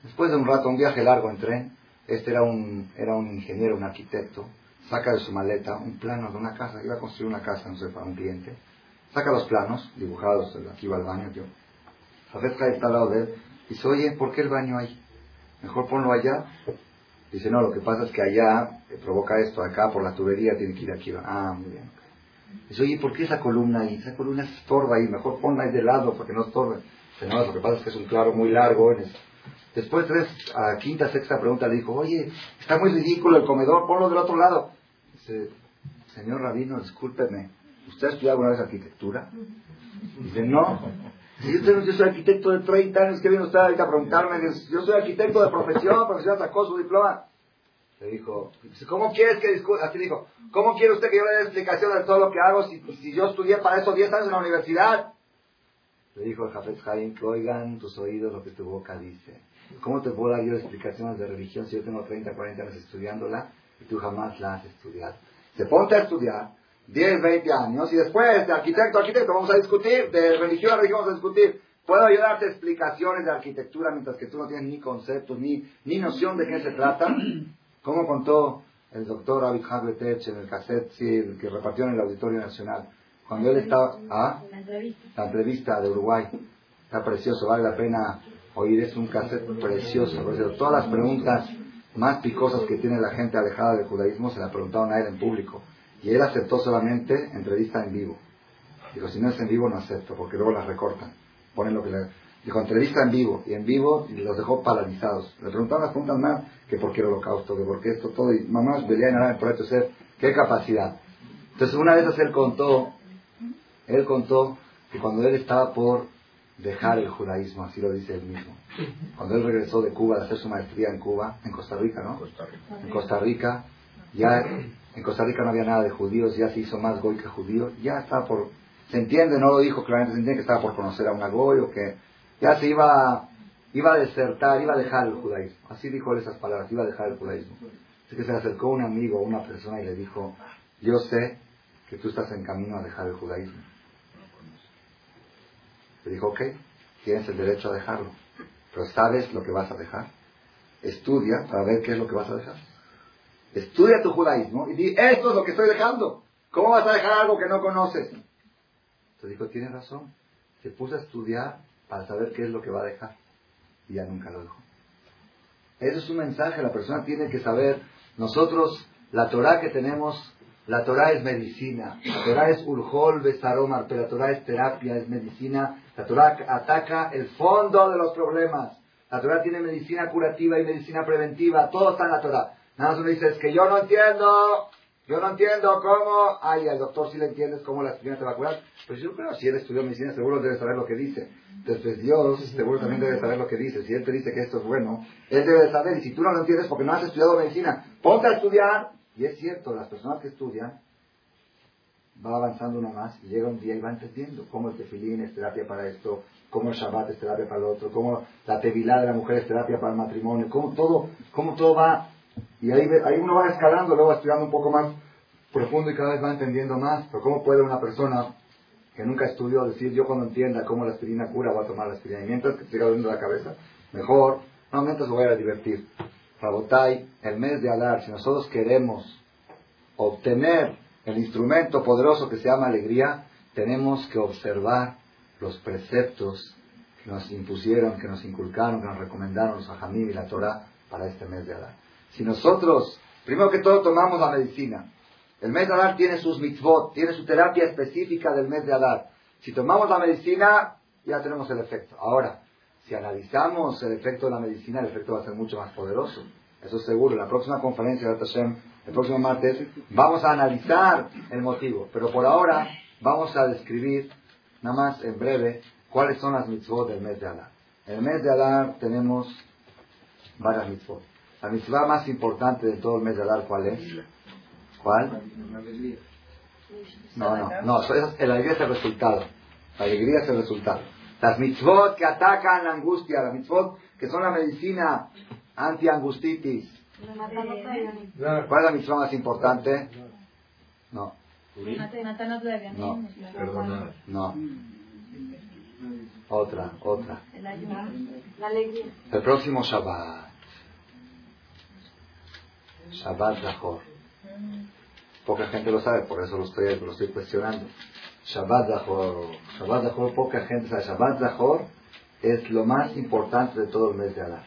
Después de un rato, un viaje largo en tren, este era un, era un ingeniero, un arquitecto, saca de su maleta un plano de una casa, iba a construir una casa, no sé, para un cliente, saca los planos dibujados, aquí va el baño, tío. Jafet está al lado de él, dice, oye, ¿por qué el baño ahí? Mejor ponlo allá. Dice, no, lo que pasa es que allá eh, provoca esto, acá por la tubería tiene que ir aquí. Ah, muy bien. Dice, oye, ¿por qué esa columna ahí? Esa columna estorba ahí, mejor ponla ahí de lado porque no estorbe. Dice, no, lo que pasa es que es un claro muy largo. Después, tres, a quinta, sexta pregunta le dijo, oye, está muy ridículo el comedor, ponlo del otro lado. Dice, señor Rabino, discúlpeme, ¿usted ha estudiado alguna vez arquitectura? Dice, no. Yo, soy arquitecto de 30 años, ¿qué viene usted ahorita a preguntarme? Yo soy arquitecto de profesión, profesión sacó su diploma. Le dijo, ¿cómo quieres que discuta? Así dijo, ¿cómo quiere usted que yo le dé explicación de todo lo que hago si, si yo estudié para eso 10 años en la universidad? Le dijo el Jafet Jaim, que oigan tus oídos lo que tu boca dice. ¿Cómo te puedo dar yo explicaciones de religión si yo tengo 30, 40 años estudiándola y tú jamás la has estudiado? Se ponte a estudiar 10, 20 años y después de arquitecto a arquitecto vamos a discutir, de religión a religión vamos a discutir. Puedo ayudarte explicaciones de arquitectura mientras que tú no tienes ni conceptos, ni, ni noción de qué se trata. Como contó el doctor Avi Betech en el cassette que repartió en el Auditorio Nacional. Cuando él estaba... ¿ah? La entrevista de Uruguay. Está precioso, vale la pena oír. Es un cassette precioso. Todas las preguntas más picosas que tiene la gente alejada del judaísmo se la preguntaron a él en público. Y él aceptó solamente entrevista en vivo. Dijo, si no es en vivo no acepto, porque luego las recortan. Ponen lo que le... Dijo, entrevista en vivo. Y en vivo y los dejó paralizados. Le preguntaban las preguntas más que por qué el holocausto, que por qué esto, todo. Y mamás veían en el proyecto ser, qué capacidad. Entonces una vez él contó, él contó que cuando él estaba por dejar el judaísmo, así lo dice él mismo. Cuando él regresó de Cuba a hacer su maestría en Cuba, en Costa Rica, ¿no? En Costa Rica, ya en Costa Rica no había nada de judíos, ya se hizo más goy que judío, ya estaba por, se entiende, no lo dijo claramente, se entiende que estaba por conocer a una goy o que ya se iba, iba a desertar, iba a dejar el judaísmo. Así dijo esas palabras, iba a dejar el judaísmo. Así que se acercó un amigo, una persona y le dijo, yo sé que tú estás en camino a dejar el judaísmo. Le dijo, ok, tienes el derecho a dejarlo, pero ¿sabes lo que vas a dejar? Estudia para ver qué es lo que vas a dejar. Estudia tu judaísmo y di, esto es lo que estoy dejando. ¿Cómo vas a dejar algo que no conoces? Entonces dijo, tienes razón. Se puso a estudiar para saber qué es lo que va a dejar. Y ya nunca lo dejó. Eso es un mensaje, la persona tiene que saber, nosotros, la Torah que tenemos, La Torah es medicina. La Torah es urjol, besaromar, pero la Torah es terapia, es medicina. La Torah ataca el fondo de los problemas. La Torah tiene medicina curativa y medicina preventiva. Todo está en la Torah. Nada más uno dice, es que yo no entiendo. Yo no entiendo cómo. Ay, al doctor si le entiendes cómo la aspirina te va a curar. Pues yo creo, si él estudió medicina, seguro debe saber lo que dice. Entonces Dios seguro también debe saber lo que dice. Si él te dice que esto es bueno, él debe saber. Y si tú no lo entiendes porque no has estudiado medicina, ponte a estudiar. Y es cierto, las personas que estudian, va avanzando uno más y llega un día y va entendiendo cómo el tefilín es terapia para esto, cómo el Shabbat es terapia para lo otro, cómo la tevilá de la mujer es terapia para el matrimonio, cómo todo, cómo todo va. Y ahí, ahí uno va escalando, luego estudiando un poco más profundo y cada vez va entendiendo más. Pero ¿cómo puede una persona que nunca estudió decir yo cuando entienda cómo la aspirina cura voy a tomar la aspirina? Y mientras que siga doliendo la cabeza, mejor, no, mientras voy a divertir. Rabotai, el mes de Alar, si nosotros queremos obtener el instrumento poderoso que se llama alegría, tenemos que observar los preceptos que nos impusieron, que nos inculcaron, que nos recomendaron los Ajamim y la Torah para este mes de Adar. Si nosotros, primero que todo, tomamos la medicina, el mes de Adar tiene sus mitzvot, tiene su terapia específica del mes de Adar. Si tomamos la medicina, ya tenemos el efecto. Ahora, si analizamos el efecto de la medicina, el efecto va a ser mucho más poderoso. Eso es seguro. En la próxima conferencia de Hashem, el próximo martes, vamos a analizar el motivo. Pero por ahora, vamos a describir, nada más en breve, cuáles son las mitzvot del mes de Adar. En el mes de Adar tenemos varias mitzvot. La mitzvah más importante de todo el mes de Adar, ¿cuál es? ¿Cuál? No, no, no, la alegría es el resultado. La alegría es el resultado. Las mitzvot que atacan la angustia, las mitzvot que son la medicina anti-angustitis. ¿Cuál es la mitzvah más importante? No. No. No. Otra, otra. La alegría. El próximo Shabbat. Shabbat Zahor. Poca gente lo sabe, por eso lo estoy, lo estoy cuestionando. Shabbat Zahor. Shabbat Zahor, poca gente sabe. Shabbat Zahor es lo más importante de todo el mes de Adar.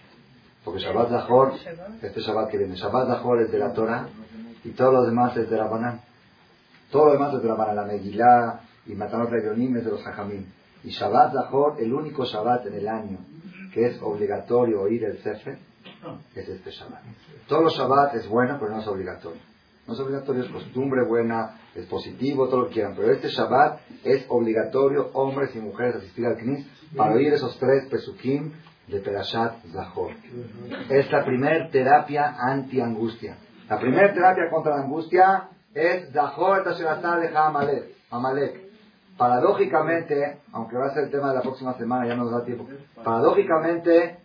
Porque Shabbat Zahor, este Shabbat que viene, Shabbat Zahor es de la Torah y todo lo demás es de la Banán. Todo lo demás es de la Banán, la Megilá y Matanot Leonim es de los Hajamim. Y Shabbat Zahor, el único Shabbat en el año que es obligatorio oír el Sefer, es este Shabbat. Todos los Shabbat es bueno, pero no es obligatorio. No es obligatorio, es costumbre buena, es positivo, todo lo que quieran. Pero este Shabbat es obligatorio, hombres y mujeres, asistir al Knis para oír esos tres Pesukim de Perashat Zahor. Es la primera terapia anti-angustia. La primera terapia contra la angustia es Zahor de Amalek. Amalek. Paradójicamente, aunque va a ser el tema de la próxima semana, ya no nos da tiempo. Paradójicamente,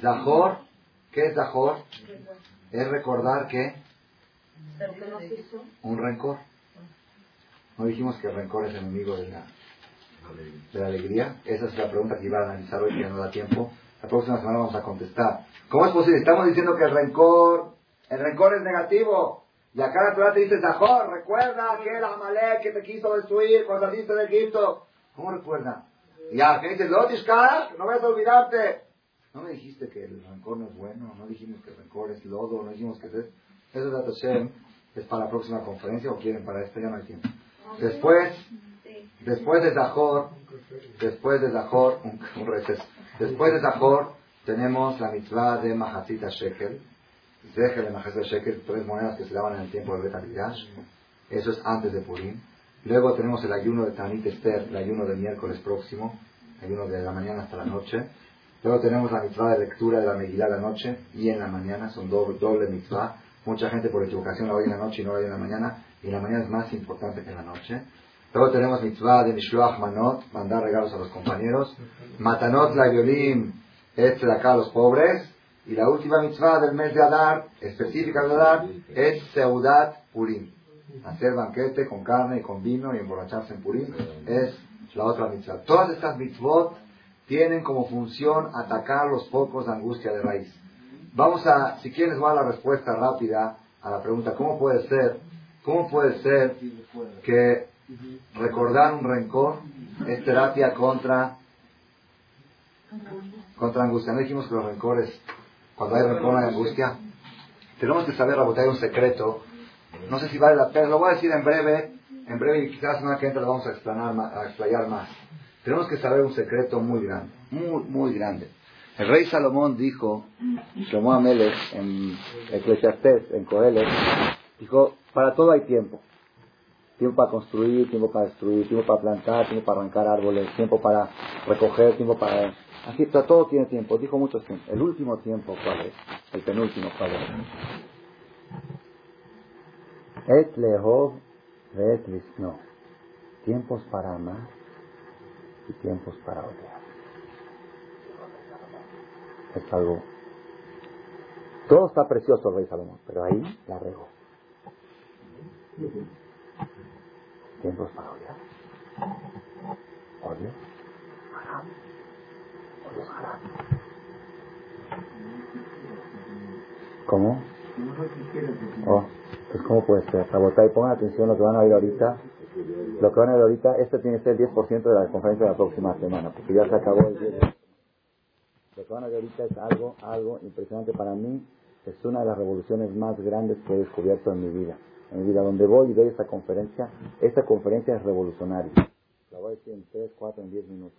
Zahor, ¿qué es Zahor? Es recordar que un rencor. No dijimos que el rencor es enemigo de la, de la alegría. Esa es la pregunta que iba a analizar hoy, que ya no da tiempo. La próxima semana vamos a contestar. ¿Cómo es posible? Estamos diciendo que el rencor, el rencor es negativo. Y acá la Torah te dice, Zahor, recuerda que el Amalek que te quiso destruir cuando saliste de Egipto. ¿Cómo recuerda? Y acá dice, no no vayas a olvidarte. No me dijiste que el rencor no es bueno, no dijimos que el rencor es lodo, no dijimos que es... Eso es la Hashem es para la próxima conferencia o quieren para esto, ya no hay tiempo. Después, después de Zahor, después de Zahor, un, después de Zahor tenemos la mitzvah de Mahasita Shekel, Zecher de Mahasita Shekel, tres monedas que se daban en el tiempo del Betamidash, eso es antes de Purim. Luego tenemos el ayuno de Tanit Esther, el ayuno del miércoles próximo, ayuno de la mañana hasta la noche. Luego tenemos la mitzvah de lectura de la Megillah la noche y en la mañana, son doble, doble mitzvah. Mucha gente por equivocación la oye en la noche y no la oye en la mañana, y la mañana es más importante que en la noche. Luego tenemos mitzvah de Mishloach Manot, mandar regalos a los compañeros. Matanot la Yolim, es acá a los pobres. Y la última mitzvah del mes de Adar, específica de Adar, es Seudat Purim. Hacer banquete con carne y con vino y emborracharse en Purim es la otra mitzvah. Todas estas mitzvot tienen como función atacar los pocos de angustia de raíz. Vamos a, si quieres, va la respuesta rápida a la pregunta, ¿cómo puede ser, cómo puede ser que recordar un rencor es terapia contra, contra angustia? No dijimos que los rencores, cuando hay rencor hay angustia. Tenemos que saber, hay un secreto No sé si vale la pena, lo voy a decir en breve, en breve y quizás una que entra lo vamos a, a explayar más. Tenemos que saber un secreto muy grande, muy, muy grande. El rey Salomón dijo, Shlomo Amelech, en Eclesiastés, en Coelet, dijo, para todo hay tiempo. Tiempo para construir, tiempo para destruir, tiempo para plantar, tiempo para arrancar árboles, tiempo para recoger, tiempo para... Así, todo tiene tiempo. Dijo muchos tiempos. El último tiempo, ¿cuál es? El penúltimo, ¿cuál es? Et lehov et no. Tiempos para amar y tiempos para odiar. Es algo... Todo está precioso, Rey Salomón, pero ahí la regó tiempos para odiar. Odio, haram. Odio es haram. ¿Cómo? Oh, pues ¿cómo puede ser? y pongan atención lo que van a oír ahorita. Lo que van a oír ahorita, este tiene que ser el 10% de la conferencia de la próxima semana, porque ya se acabó el 10%. Lo que van a oír ahorita es algo, algo impresionante para mí. Es una de las revoluciones más grandes que he descubierto en mi vida en mi vida. Donde voy y doy esta conferencia, esta conferencia es revolucionaria. La voy a decir en 3, 4, en 10 minutos.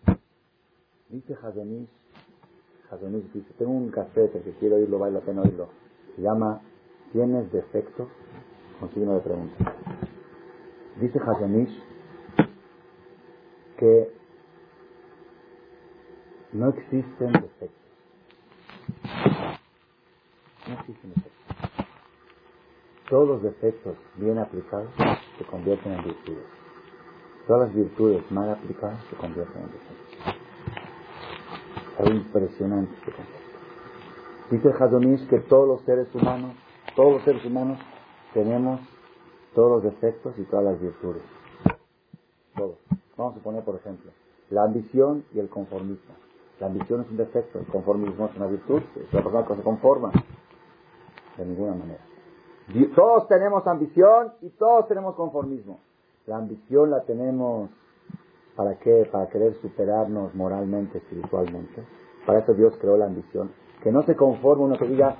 Dice Hazonish, Hazonish dice, tengo un cassette que quiero oírlo, vale la pena oírlo. Se llama ¿Tienes defectos? Con signo de pregunta. Dice Hazonish que no existen defectos. No existen defectos. Todos los defectos bien aplicados se convierten en virtudes. Todas las virtudes mal aplicadas se convierten en defectos. Es impresionante este concepto. Dice Jadonish que todos los seres humanos, todos los seres humanos tenemos todos los defectos y todas las virtudes. Todos. Vamos a poner, por ejemplo, la ambición y el conformismo. La ambición es un defecto, el conformismo es una virtud, es una persona que se conforma. De ninguna manera. Todos tenemos ambición y todos tenemos conformismo. La ambición la tenemos para qué? Para querer superarnos moralmente, espiritualmente. Para eso Dios creó la ambición. Que no se conforme uno que diga,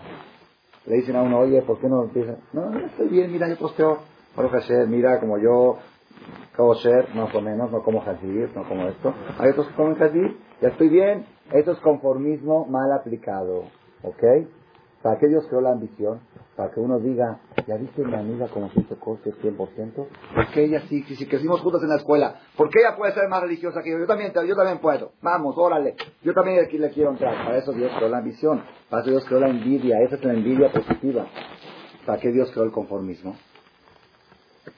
le dicen a uno, oye, ¿por qué no empieza? No, estoy bien, mira, yo posteo, por hacer, mira, como yo como ser, más o menos, no como jazir, no como esto. Hay otros que comen jazir, ya estoy bien. Eso es conformismo mal aplicado, ¿ok? ¿Para qué Dios creó la ambición? Para que uno diga, ¿ya viste mi amiga como se hizo coche 100%? Porque ella sí, si, si crecimos juntos en la escuela, ¿por qué ella puede ser más religiosa que yo? Yo también, yo también puedo. Vamos, órale. Yo también aquí le quiero entrar. Para eso Dios creó la ambición. Para eso Dios creó la envidia. Esa es la envidia positiva. ¿Para qué Dios creó el conformismo?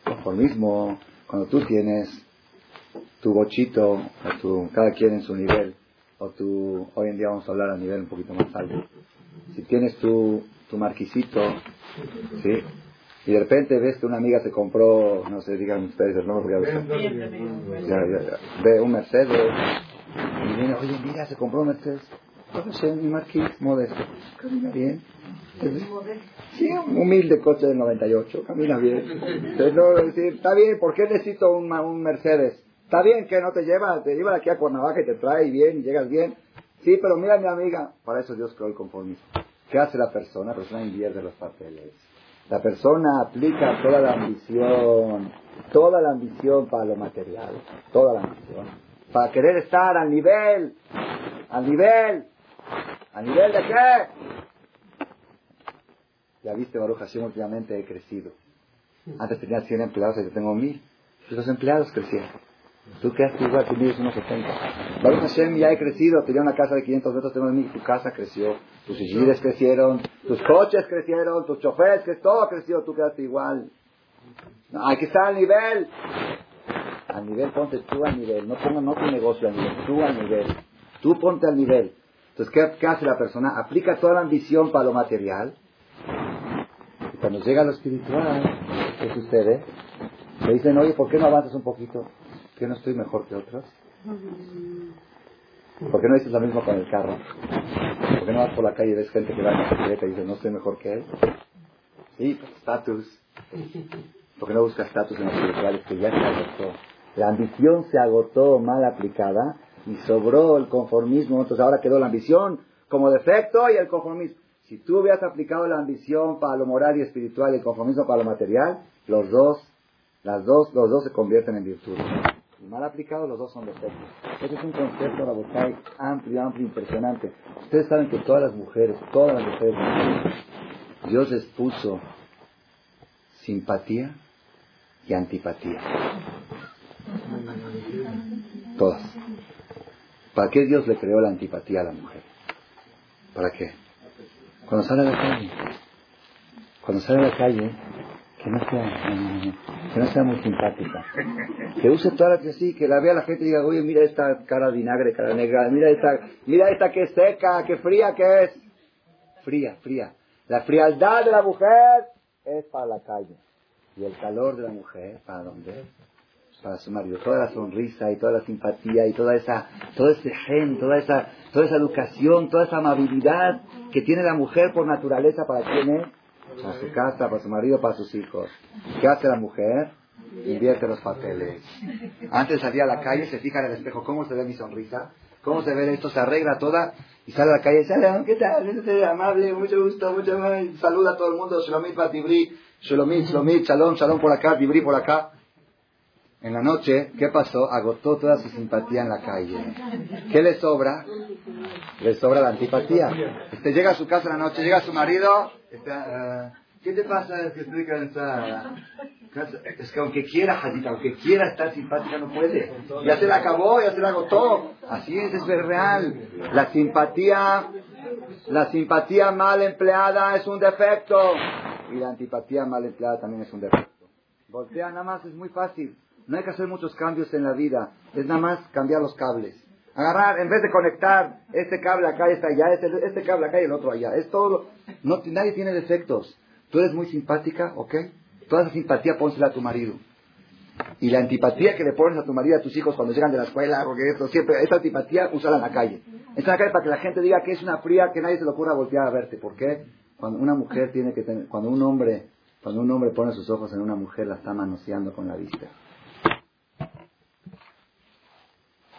Conformismo, cuando tú tienes tu bochito, o tu, cada quien en su nivel, o tu, hoy en día vamos a hablar a nivel un poquito más alto si tienes tu, tu marquisito, ¿sí? Y de repente ves que una amiga se compró, no sé, digan ustedes el nombre porque ya, ya, ya, ve un Mercedes y viene, oye, mira, se compró un Mercedes. sé, mi marquis modesto. Camina bien. Sí, un humilde coche del 98, camina bien. Entonces, no, decir, está bien, ¿por qué necesito un, un Mercedes? Está bien que no te lleva, te lleva de aquí a Cuernavaca y te trae bien llegas bien. Sí, pero mira mi amiga, para eso Dios creó el conformismo. ¿Qué hace la persona? La persona invierte los papeles. La persona aplica toda la ambición, toda la ambición para lo material, toda la ambición, para querer estar al nivel, al nivel, al nivel de qué? Ya viste, Baruch Hashem, últimamente he crecido. Antes tenía 100 empleados yo tengo 1000. Los empleados crecieron. Tú quedaste igual, tú vives unos 70. Baruch Hashem, ya he crecido, tenía una casa de 500 metros, tengo mí, tu casa creció, tus sigilles crecieron, tus coches crecieron, tus choferes, que todo creció, tú quedaste igual. No, hay que estar al nivel. Al nivel, ponte tú al nivel. No ponga no tu negocio al nivel, tú al nivel. Tú ponte al nivel. Entonces, ¿qué, ¿qué, hace la persona? Aplica toda la ambición para lo material. Cuando llega lo espiritual, ¿qué sucede? Le dicen, oye, ¿por qué no avanzas un poquito? qué no estoy mejor que otros? ¿Por qué no dices lo mismo con el carro? ¿Por qué no vas por la calle y ves gente que va en la bicicleta y dices, no estoy mejor que él? Sí, estatus. ¿Por qué no buscas estatus en los espirituales que ya se agotó? La ambición se agotó mal aplicada y sobró el conformismo. Entonces ahora quedó la ambición como defecto y el conformismo. Si tú hubieras aplicado la ambición para lo moral y espiritual y el conformismo para lo material, los dos, las dos, los dos se convierten en virtudes. Y mal aplicado, los dos son defectos. Este es un concepto, Rabotai, amplio, amplio, impresionante. Ustedes saben que todas las mujeres, todas las mujeres, Dios les puso simpatía y antipatía. Todas. ¿Para qué Dios le creó la antipatía a la mujer? ¿Para qué? Cuando sale a la calle, cuando sale a la calle, que no sea, que no sea muy simpática. Que use toda la que sí, que la vea la gente y diga, oye, mira esta cara vinagre, cara negra, mira esta, mira esta que seca, que fría que es. Fría, fría. La frialdad de la mujer es para la calle. Y el calor de la mujer, ¿para dónde? Para su marido. Toda la sonrisa y toda la simpatía y toda esa, todo ese gen, toda esa, toda esa educación, toda esa amabilidad que tiene la mujer por naturaleza, ¿para quién es? Para su casa, para su marido, para sus hijos. ¿Qué hace la mujer? Invierte los papeles. Antes salía a la calle, se fija en el espejo, ¿cómo se ve mi sonrisa? ¿Cómo se ve esto? Se arregla toda y sale a la calle, sale, ¿qué tal? Es amable, mucho gusto, mucho saluda a todo el mundo, Shalomit Batibri, Shalomit, Shalomit, Shalom, Shalom por acá, Tibri por acá. En la noche, ¿qué pasó? Agotó toda su simpatía en la calle. ¿Qué le sobra? Le sobra la antipatía. Este llega a su casa en la noche, llega su marido, está, ¿qué te pasa? Es que estoy cansada. Es que aunque quiera, Jadita, aunque quiera estar simpática, no puede. Ya se la acabó, ya se la agotó. Así es, es real. La simpatía, la simpatía mal empleada es un defecto. Y la antipatía mal empleada también es un defecto. Voltea nada más, es muy fácil. No hay que hacer muchos cambios en la vida. Es nada más cambiar los cables. Agarrar, en vez de conectar este cable acá, este allá, este, este cable acá y el otro allá. Es todo. No, nadie tiene defectos. Tú eres muy simpática, ¿ok? Toda esa simpatía pónsela a tu marido. Y la antipatía que le pones a tu marido, a tus hijos cuando llegan de la escuela, porque esto, siempre, esa antipatía, úsala en la calle. Esa en la calle para que la gente diga que es una fría, que nadie se le ocurra voltear a verte. ¿Por qué? Cuando una mujer tiene que tener, cuando un hombre, cuando un hombre pone sus ojos en una mujer, la está manoseando con la vista.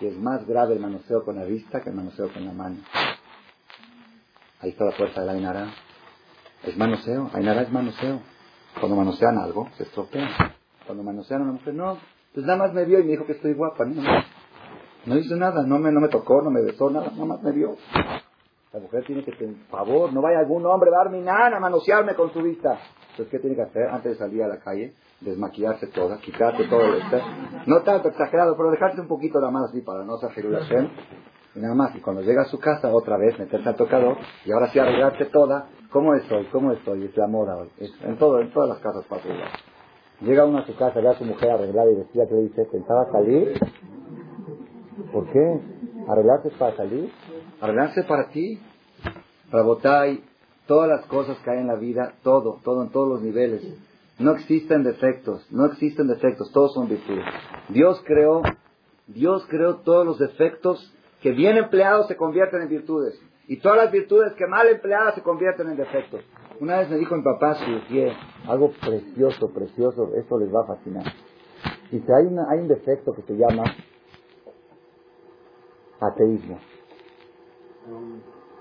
Y es más grave el manoseo con la vista que el manoseo con la mano. Ahí está la fuerza de la Ainara. Es manoseo, Ainara es manoseo. Cuando manosean algo, se estropea. Cuando manosean a una mujer, no, pues nada más me vio y me dijo que estoy guapa. No, no hizo nada, no me, no me tocó, no me besó, nada, nada más me vio. La mujer tiene que tener favor, no vaya algún hombre a darme nada, manosearme con su vista. Entonces, ¿qué tiene que hacer antes de salir a la calle? Desmaquillarse toda, quitarse todo el este. No tanto exagerado, pero dejarse un poquito la mano así para no ser Y nada más, y cuando llega a su casa, otra vez meterse al tocador, y ahora sí arreglarse toda, ¿Cómo estoy? ¿Cómo estoy? Es la moda hoy. en, todo, en todas las casas pasa Llega uno a su casa, ve a su mujer arreglada y decía que le dice, ¿pensaba salir? ¿Por qué? ¿Arreglarse para salir? ¿Arreglarse para ti? Para votar todas las cosas que hay en la vida, todo, todo en todos los niveles. No existen defectos, no existen defectos, todos son virtudes. Dios creó, Dios creó todos los defectos que bien empleados se convierten en virtudes. Y todas las virtudes que mal empleadas se convierten en defectos. Una vez me dijo mi papá, pie, algo precioso, precioso, esto les va a fascinar. Dice, hay, hay un defecto que se llama ateísmo.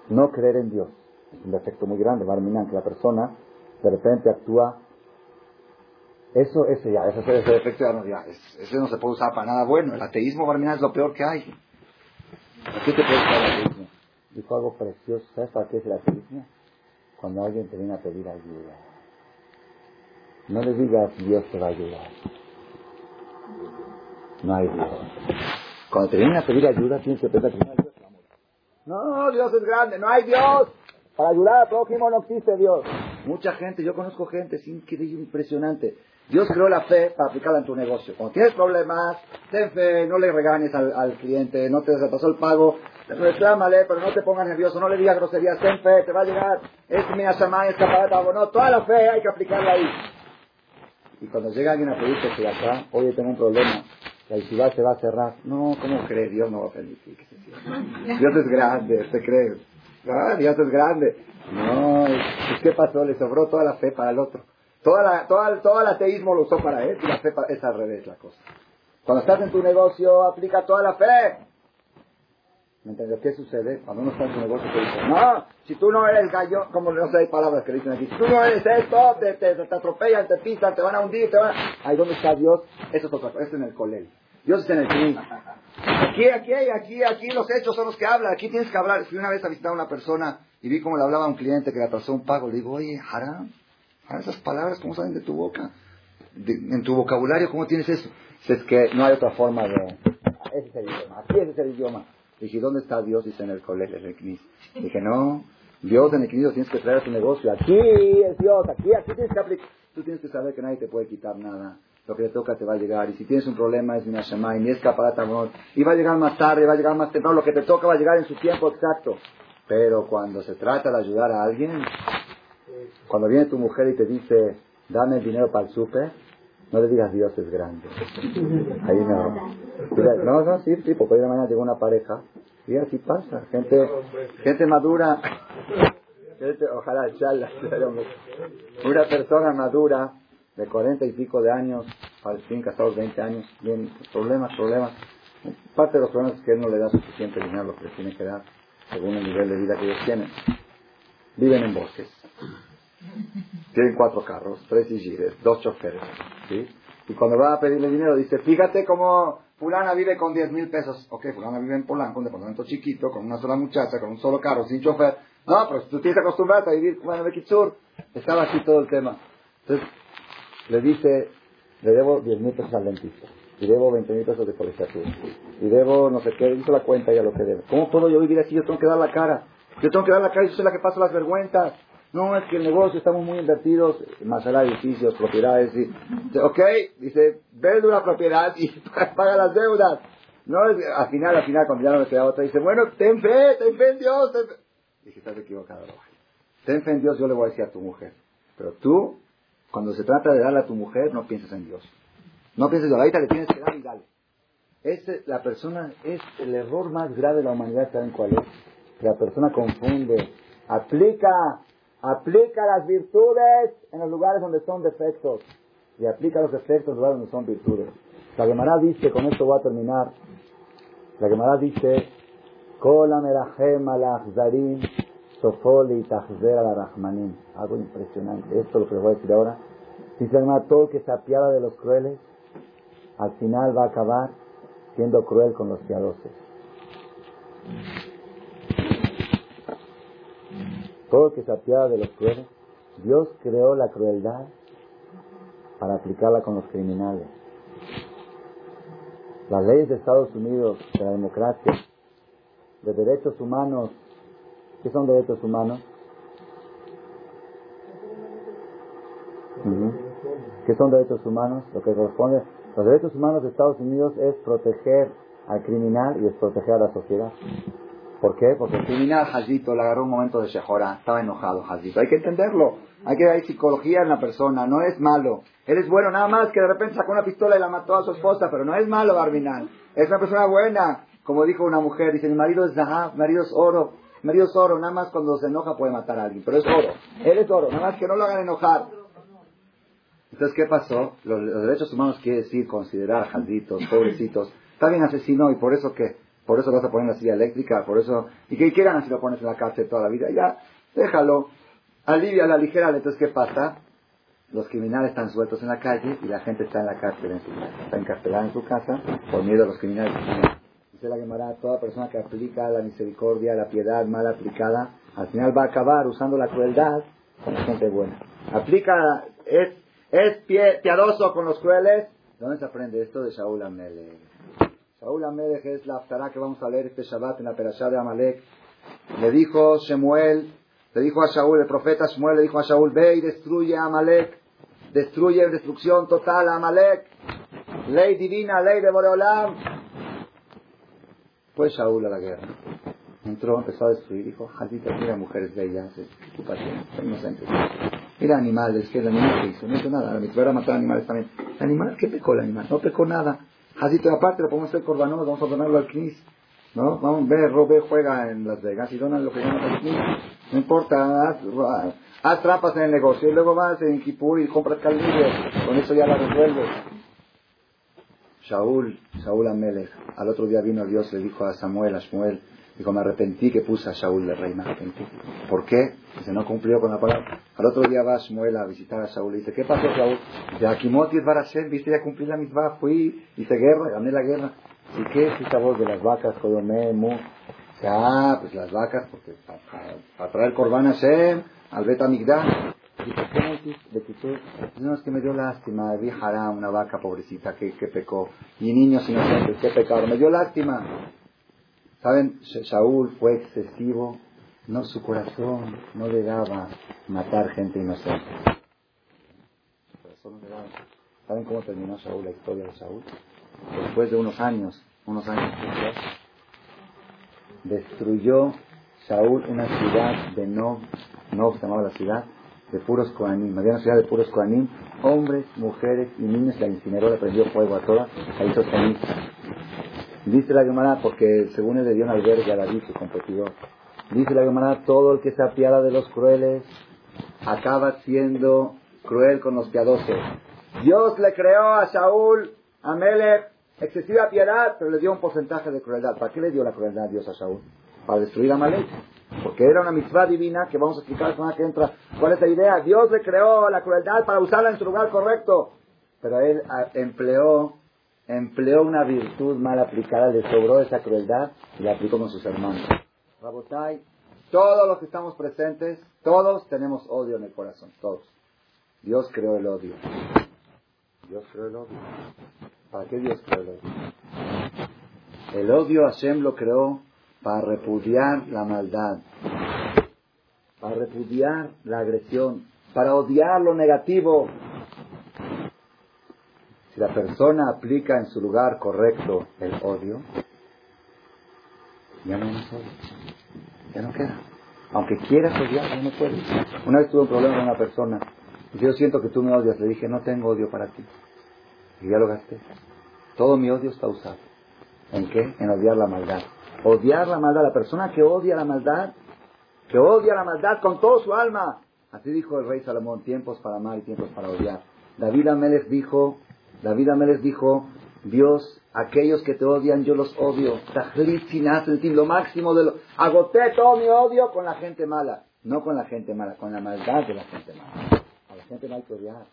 No creer en Dios. Es un defecto muy grande, Barminan, que la persona de repente actúa. Eso, ese ya, ese, ese defecto ya no, ya, ese no se puede usar para nada bueno. El ateísmo, Barminan, es lo peor que hay. qué te puede usar el ateísmo? dijo algo precioso. ¿Sabes para qué es el ateísmo? Cuando alguien te viene a pedir ayuda. No le digas Dios te va a ayudar. No hay Dios. Cuando te vienen a pedir ayuda, tienes que pensar que no Dios. Es grande, no hay Dios. Para ayudar al prójimo no existe Dios. Mucha gente, yo conozco gente, es increíble, impresionante. Dios creó la fe para aplicarla en tu negocio. Cuando tienes problemas, ten fe, no le regañes al, cliente, no te pasó el pago, reclámale, pero no te pongas nervioso, no le digas groserías, ten fe, te va a llegar, es mi asamán, es algo, no, toda la fe hay que aplicarla ahí. Y cuando llega alguien a pedirte que acá, oye, tengo un problema, la ciudad se va a cerrar. No, ¿cómo cree? Dios no va a permitir que se cierre. Dios es grande, ¿usted cree? Ah, Dios es grande. No, ¿qué pasó? Le sobró toda la fe para el otro. Toda la, toda, todo el ateísmo lo usó para él y la fe es al revés la cosa. Cuando estás en tu negocio, aplica toda la fe. ¿Me entiendes? ¿Qué sucede? Cuando uno está en su negocio, te dice, no, si tú no eres gallo, como no sé, hay palabras que dicen aquí, si tú no eres esto, te, te, te atropellan, te pisan, te van a hundir, te van a... Ahí, ¿dónde está Dios? Eso es otra cosa, eso es en el colegio. Dios está en el fin. Aquí, aquí, aquí, aquí los hechos son los que hablan, aquí tienes que hablar. Fui una vez a visitar a una persona y vi cómo le hablaba a un cliente que le atrasó un pago. Le digo, oye, Haram, esas palabras, ¿cómo salen de tu boca? en tu vocabulario, ¿cómo tienes eso? es que no hay otra forma de... Ese es el idioma, aquí ese es el idioma. Dije, ¿dónde está Dios? Dice en el colegio, en el CNIS. Dije, no, Dios en el CNIS tienes que traer a tu negocio. Aquí es Dios, aquí, aquí tienes que aplicar. Tú tienes que saber que nadie te puede quitar nada. Lo que te toca te va a llegar. Y si tienes un problema es Minashamay, ni es caparata Y va a llegar más tarde, va a llegar más temprano. Lo que te toca va a llegar en su tiempo exacto. Pero cuando se trata de ayudar a alguien, cuando viene tu mujer y te dice, dame el dinero para el súper, no le digas Dios es grande. Ahí no. no, no, sí, sí, porque hoy de mañana llegó una pareja y así pasa. Gente, gente madura, [laughs] gente, ojalá, charla, [laughs] una persona madura de cuarenta y pico de años, al fin casados 20 años, bien, problemas, problemas. Parte de los problemas es que él no le da suficiente dinero lo que le tiene que dar, según el nivel de vida que ellos tienen. Viven en bosques tienen cuatro carros, tres hijires, dos choferes. ¿sí? Y cuando va a pedirle dinero, dice, fíjate cómo fulana vive con diez mil pesos. Ok, fulana vive en Polanco, un departamento chiquito, con una sola muchacha, con un solo carro, sin chofer. No, pero tú tienes que acostumbrarte a vivir en Kitsur. Estaba así todo el tema. Entonces, le dice, le debo diez mil pesos al dentista. Y debo veinte mil pesos de colegiatura. Y debo no sé qué, hizo la cuenta ya lo que debe. ¿Cómo puedo yo vivir así? Yo tengo que dar la cara. Yo tengo que dar la cara y yo soy la que paso las vergüenzas. No, es que el negocio estamos muy invertidos, más allá edificios, propiedades. Y, ok, dice, vende una propiedad y [laughs] paga las deudas. No, al final, al final, cuando ya no me queda otra, dice, bueno, ten fe, ten fe en Dios. Ten fe. Dije, estás equivocado. Ten fe en Dios, yo le voy a decir a tu mujer. Pero tú, cuando se trata de darle a tu mujer, no pienses en Dios. No pienses en ahorita le tienes que dar y dale. Este, la persona, es el error más grave de la humanidad, ¿saben cuál es? la persona confunde, aplica Aplica las virtudes en los lugares donde son defectos y aplica los defectos en los lugares donde son virtudes. La Gemara dice, con esto voy a terminar, la Gemara dice, Kola merahem zarim sofoli rahmanim. Algo impresionante. Esto es lo que les voy a decir ahora. Dice Gemara, todo que se apiada de los crueles, al final va a acabar siendo cruel con los piadosos. todo que se apiada de los crueles, Dios creó la crueldad para aplicarla con los criminales. Las leyes de Estados Unidos, de la democracia, de derechos humanos, ¿qué son derechos humanos? ¿Qué son derechos humanos? Lo que corresponde. Los derechos humanos de Estados Unidos es proteger al criminal y es proteger a la sociedad. ¿Por qué? Porque el criminal Hajito le agarró un momento de shejora, estaba enojado Hajito. Hay que entenderlo. Hay que hay psicología en la persona, no es malo. Él es bueno, nada más que de repente sacó una pistola y la mató a su esposa, pero no es malo Barbinal. Es una persona buena. Como dijo una mujer, dice, mi marido es Zahab, mi marido es oro. Mi marido es oro, nada más cuando se enoja puede matar a alguien, pero es oro. Él es oro, nada más que no lo hagan enojar. Entonces, ¿qué pasó? Los, derechos humanos quiere decir considerar jalditos, pobrecitos. Está bien asesino y por eso que por eso vas a poner en la silla eléctrica, por eso, y que quieran si lo pones en la cárcel toda la vida, ya, déjalo, alivia la ligera, entonces ¿qué pasa? Los criminales están sueltos en la calle y la gente está en la cárcel está encarcelada en su casa por miedo a los criminales. Dice la Gemara, toda persona que aplica la misericordia, la piedad mal aplicada, al final va a acabar usando la crueldad con la gente buena. Aplica, es, es piadoso con los crueles. ¿Dónde se aprende esto de Shaul Amele? Saúl Amelech es la aftará que vamos a leer este Shabbat en la perashá de Amalek. Le dijo Shemuel, le dijo a Shaul, el profeta Shemuel le dijo a Shaul, ve y destruye a Amalek, destruye destrucción total a Amalek, ley divina, ley de Boreolam. Fue Shaul a la guerra. Entró, empezó a destruir, dijo, Jadita, mira mujeres bellas, ocupación, son inocentes. Mira animales, que el animal que hizo, no hizo nada, la mitad era matar animales también. ¿El animal? ¿Qué pecó el animal? No pecó nada. De aparte lo podemos hacer corbanón, vamos a donarlo al CNIS. ¿No? Vamos a ver, Robe juega en Las Vegas y donan lo que llaman al CNIS. No importa, haz, haz, trampas en el negocio y luego vas en Kipur y compras calvillo. Con eso ya la resuelves. Shaul, Shaul Amelech, al otro día vino Dios, le dijo a Samuel, a Shmuel, Dijo, me arrepentí que puse a Shaul de rey, me arrepentí. ¿Por qué? Dice, no cumplió con la palabra. Al otro día va Shmuel a visitar a Shaul y dice, ¿qué pasó Shaul? Dice, Akimoti es Barashem, viste, ya cumplí la misma, fui, hice guerra, gané la guerra. ¿Y qué es esa voz de las vacas, Jodomé, Mu? Ah, pues las vacas, porque para, traer Corban Hashem, al Bet Amigdash. ¿Y por qué no de es que me dio lástima, vi haram, una vaca pobrecita que, que pecó. Y niños inocentes, que pecaron. Me dio lástima. ¿Saben? Saúl fue excesivo. No, su corazón no le daba matar gente inocente. ¿Saben cómo terminó Saúl, la historia de Saúl? Después de unos años, unos años destruyó Saúl una ciudad de No, No se llamaba la ciudad, de puros Koanim. Había una ciudad de puros Koanim, hombres, mujeres y niños, la incineró, le prendió fuego a todas, la hizo ceniza. Dice la Gemara, porque según él le dio un albergue a David, su competidor. Dice la Gemara, todo el que se apiada de los crueles acaba siendo cruel con los piadosos. Dios le creó a Saúl, a Melech, excesiva piedad, pero le dio un porcentaje de crueldad. ¿Para qué le dio la crueldad a Dios a Saúl? Para destruir a Malek. Porque era una mitzvah divina que vamos a explicar la semana que entra. ¿Cuál es la idea? Dios le creó la crueldad para usarla en su lugar correcto. Pero él ah, empleó, empleó una virtud mal aplicada, le sobró esa crueldad y la aplicó con sus hermanos. Rabotai, todos los que estamos presentes, todos tenemos odio en el corazón, todos. Dios creó el odio. Dios creó el odio. ¿Para qué Dios creó el odio? El odio Hashem lo creó para repudiar la maldad, para repudiar la agresión, para odiar lo negativo. Si la persona aplica en su lugar correcto el odio, ya no es odio, ya no queda. Aunque quieras odiar, no puedes. Una vez tuve un problema con una persona, y yo siento que tú me odias, le dije, no tengo odio para ti. Y ya lo gasté. Todo mi odio está usado. ¿En qué? En odiar la maldad. Odiar la maldad. La persona que odia la maldad, que odia la maldad con todo su alma. Así dijo el rey Salomón, tiempos para amar y tiempos para odiar. David Amélez dijo, David Amélez dijo, Dios, aquellos que te odian yo los odio. Lo máximo de lo... Agoté todo mi odio con la gente mala. No con la gente mala, con la maldad de la gente mala. A la gente mala hay que odiar.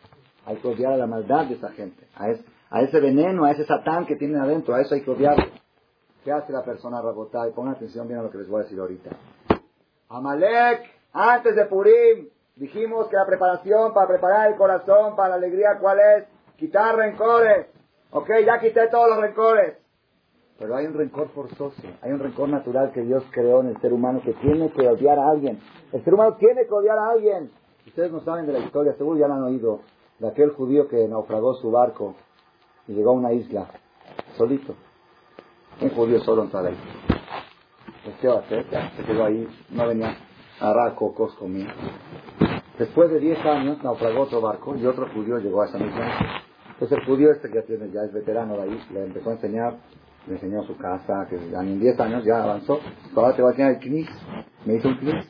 Hay que odiar a la maldad de esa gente. A, a ese veneno, a ese satán que tienen adentro. A eso hay que odiarlo. ¿Qué hace la persona Y Pongan atención bien a lo que les voy a decir ahorita. Amalek, antes de Purim, dijimos que la preparación para preparar el corazón para la alegría, ¿cuál es? Quitar rencores. Ok, ya quité todos los rencores. Pero hay un rencor forzoso, hay un rencor natural que Dios creó en el ser humano que tiene que odiar a alguien. El ser humano tiene que odiar a alguien. Ustedes no saben de la historia, seguro ya la han oído, de aquel judío que naufragó su barco y llegó a una isla, solito. Un judío solo entrar ahí. Pues, ¿qué va a hacer? se quedó ahí, no venía a agarrar cocos, comía. Después de 10 años naufragó otro barco y otro judío llegó a esa misma Entonces el judío este que ya, tiene, ya es veterano de ahí, le empezó a enseñar, le enseñó su casa, que en 10 años ya avanzó. Ahora te va a enseñar el knis. Me hizo un knis.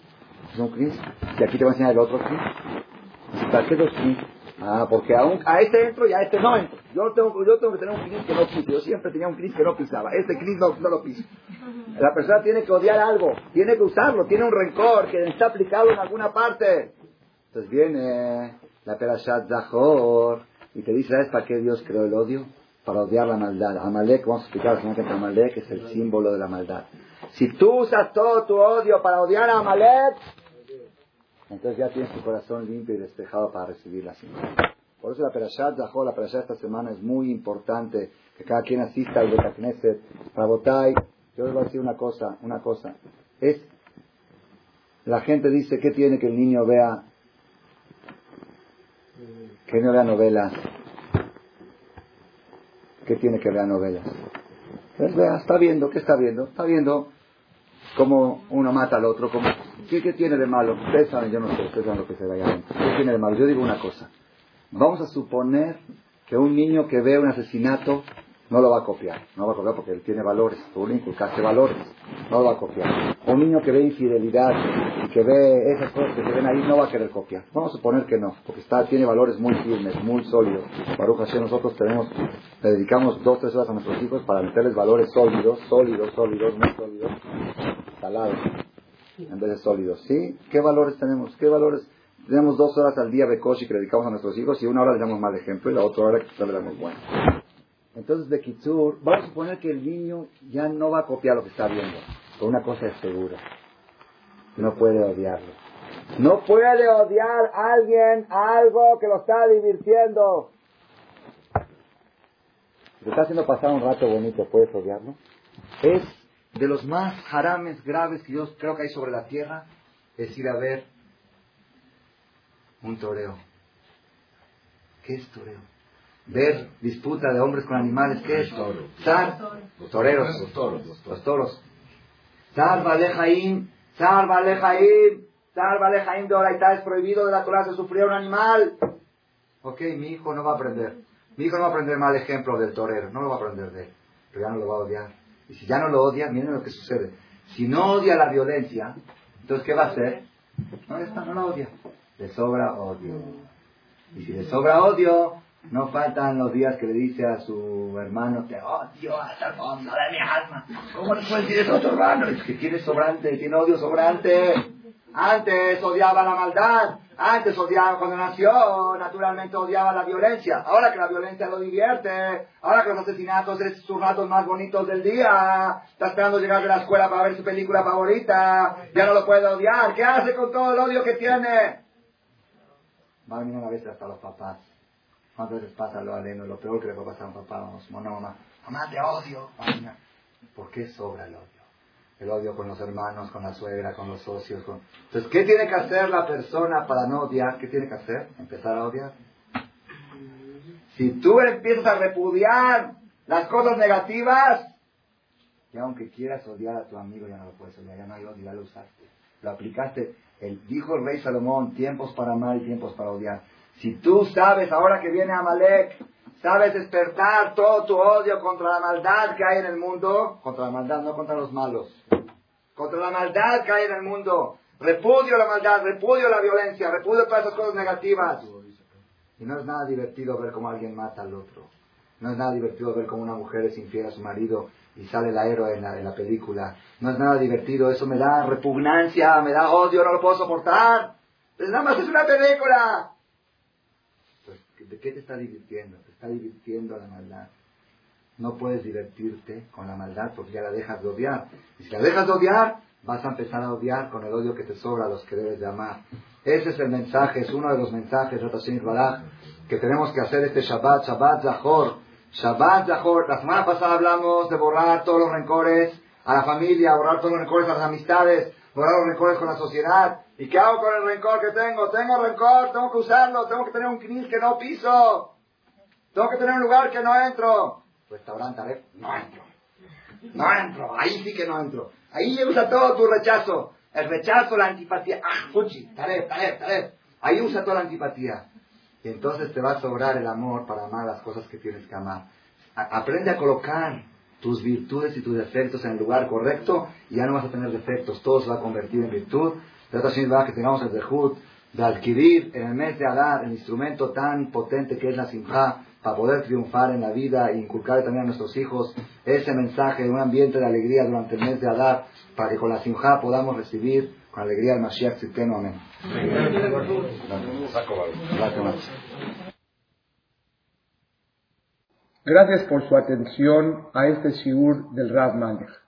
Es un knis. Y aquí te va a enseñar el otro knis. ¿Para qué dos knis? Ah, porque a, a este entro y a este no entro. Yo tengo, yo tengo que tener un cris que no pise. Yo siempre tenía un cris que no pisaba. Este cris no, no, lo piso. La persona tiene que odiar algo, tiene que usarlo, tiene un rencor que está aplicado en alguna parte. Entonces viene la Perashat Zahor y te dice, ¿sabes para qué Dios creó el odio? Para odiar la maldad. Amalek, vamos a explicar que Amalek es el símbolo de la maldad. Si tú usas todo tu odio para odiar a Amalek, entonces ya tienes tu corazón limpio y despejado para recibir la semana. Por eso la Perashat Zahor, la Perashat esta semana es muy importante que cada quien asista al Betacneset, Rabotai. Yo les voy a decir una cosa, una cosa. Es, la gente dice, ¿qué tiene que el niño vea? Que no vea novelas. ¿Qué tiene que ver novelas? Él vea, está viendo, ¿qué está viendo? Está viendo cómo uno mata al otro, como ¿Qué, tiene de malo? Ustedes yo no sé, ustedes saben lo que se vaya adentro. ¿Qué tiene de malo? Yo digo una cosa. Vamos a suponer que un niño que ve un asesinato no lo va a copiar. No lo va a copiar porque él tiene valores. Tú inculcaste valores. No lo va a copiar. Un niño que ve infidelidad y que ve esas cosas que se ven ahí no va a querer copiar. Vamos a suponer que no. Porque está, tiene valores muy firmes, muy sólidos. Baruch Hashem, nosotros tenemos, le dedicamos dos, tres horas a nuestros hijos para meterles valores sólidos, sólidos, sólidos, muy sólidos salados en vez de sólidos. ¿Sí? ¿Qué valores tenemos? ¿Qué valores? Tenemos dos horas al día de coche que dedicamos a nuestros hijos y una hora le damos mal ejemplo y la otra hora le damos bueno. Entonces, de Kitsur, vamos a suponer que el niño ya no va a copiar lo que está viendo. Pero una cosa es segura. No puede odiarlo. No puede odiar a alguien algo que lo está divirtiendo. Si te está haciendo pasar un rato bonito, ¿puedes odiarlo? Es de los más jarames graves que yo creo que hay sobre la tierra, es ir a ver un toreo. ¿Qué es toreo? Ver disputa de hombres con animales, ¿qué es? Zar, los toreros, los toros, los toros. Zar Balejaim, Zar Balejaim, Zar Balejaim de Oraitá es prohibido de la Torah se sufrir un animal. Ok, mi hijo no va a aprender. Mi hijo no va a aprender mal ejemplo del torero, no lo va a aprender de él, pero ya no lo va a odiar. Y si ya no lo odia, miren lo que sucede. Si no odia la violencia, entonces ¿qué va a hacer? No, está, no la odia. Le sobra odio. Y si le sobra odio, no faltan los días que le dice a su hermano, te odio hasta el fondo de mi alma. ¿Cómo le puedes decir eso a tu hermano? Es que tiene sobrante, tiene odio sobrante. Antes odiaba la maldad, antes odiaba cuando nació, naturalmente odiaba la violencia. Ahora que la violencia lo divierte, ahora que los asesinatos es sus ratos más bonitos del día, está esperando llegar de la escuela para ver su película favorita, ya no lo puede odiar. ¿Qué hace con todo el odio que tiene? Va a hasta los papás. ¿Cuántas veces pasa lo aleno? Lo peor que le puede pasar a un papá, vamos, mamá, mamá, mamá, odio. ¿Por qué sobra el odio? El odio con los hermanos, con la suegra, con los socios. Con... Entonces, ¿qué tiene que hacer la persona para no odiar? ¿Qué tiene que hacer? Empezar a odiar. Si tú empiezas a repudiar las cosas negativas, ya aunque quieras odiar a tu amigo, ya no lo puedes odiar, ya no hay odio, ya lo usaste. Lo aplicaste. El, dijo el rey Salomón, tiempos para amar y tiempos para odiar. Si tú sabes, ahora que viene Amalek, sabes despertar todo tu odio contra la maldad que hay en el mundo, contra la maldad, no contra los malos, contra la maldad que hay en el mundo. Repudio la maldad, repudio la violencia, repudio todas esas cosas negativas. Y no es nada divertido ver cómo alguien mata al otro. No es nada divertido ver cómo una mujer es infiel a su marido y sale la héroe en la, película. No es nada divertido, eso me da repugnancia, me da odio, no lo puedo soportar. Pero nada más es una película. ¿De qué te está divirtiendo? Te está divirtiendo la maldad. No puedes divertirte con la maldad porque ya la dejas de odiar. Y si la dejas de odiar, vas a empezar a odiar con el odio que te sobra a los que debes de amar. Ese es el mensaje, es uno de los mensajes, que tenemos que hacer este Shabbat, Shabbat Zahor. Shabbat Zahor. La semana pasada hablamos de borrar todos los rencores a la familia, borrar todos los rencores a las amistades, borrar los rencores con la sociedad. ¿Y qué hago con el rencor que tengo? Tengo rencor, tengo que usarlo, tengo que tener un knil que no piso. Tengo que tener un lugar que no entro. Restaurante, no entro. No entro, ahí sí que no entro. Ahí usa todo tu rechazo. El rechazo, la antipatía. Ah, fuchi, taref, taref, taref. Ahí usa toda la antipatía. Y entonces te va a sobrar el amor para amar las cosas que tienes que amar. aprende a colocar tus virtudes y tus defectos en el lugar correcto y ya no vas a tener defectos. Todo se va a convertir en virtud que tengamos el dejud de adquirir en el mes de Adar el instrumento tan potente que es la simja para poder triunfar en la vida e inculcar también a nuestros hijos ese mensaje de un ambiente de alegría durante el mes de Adar para que con la simja podamos recibir con alegría el Mashiach Tzidkenu. Amén. Gracias por su atención a este shiur del Rav Malech.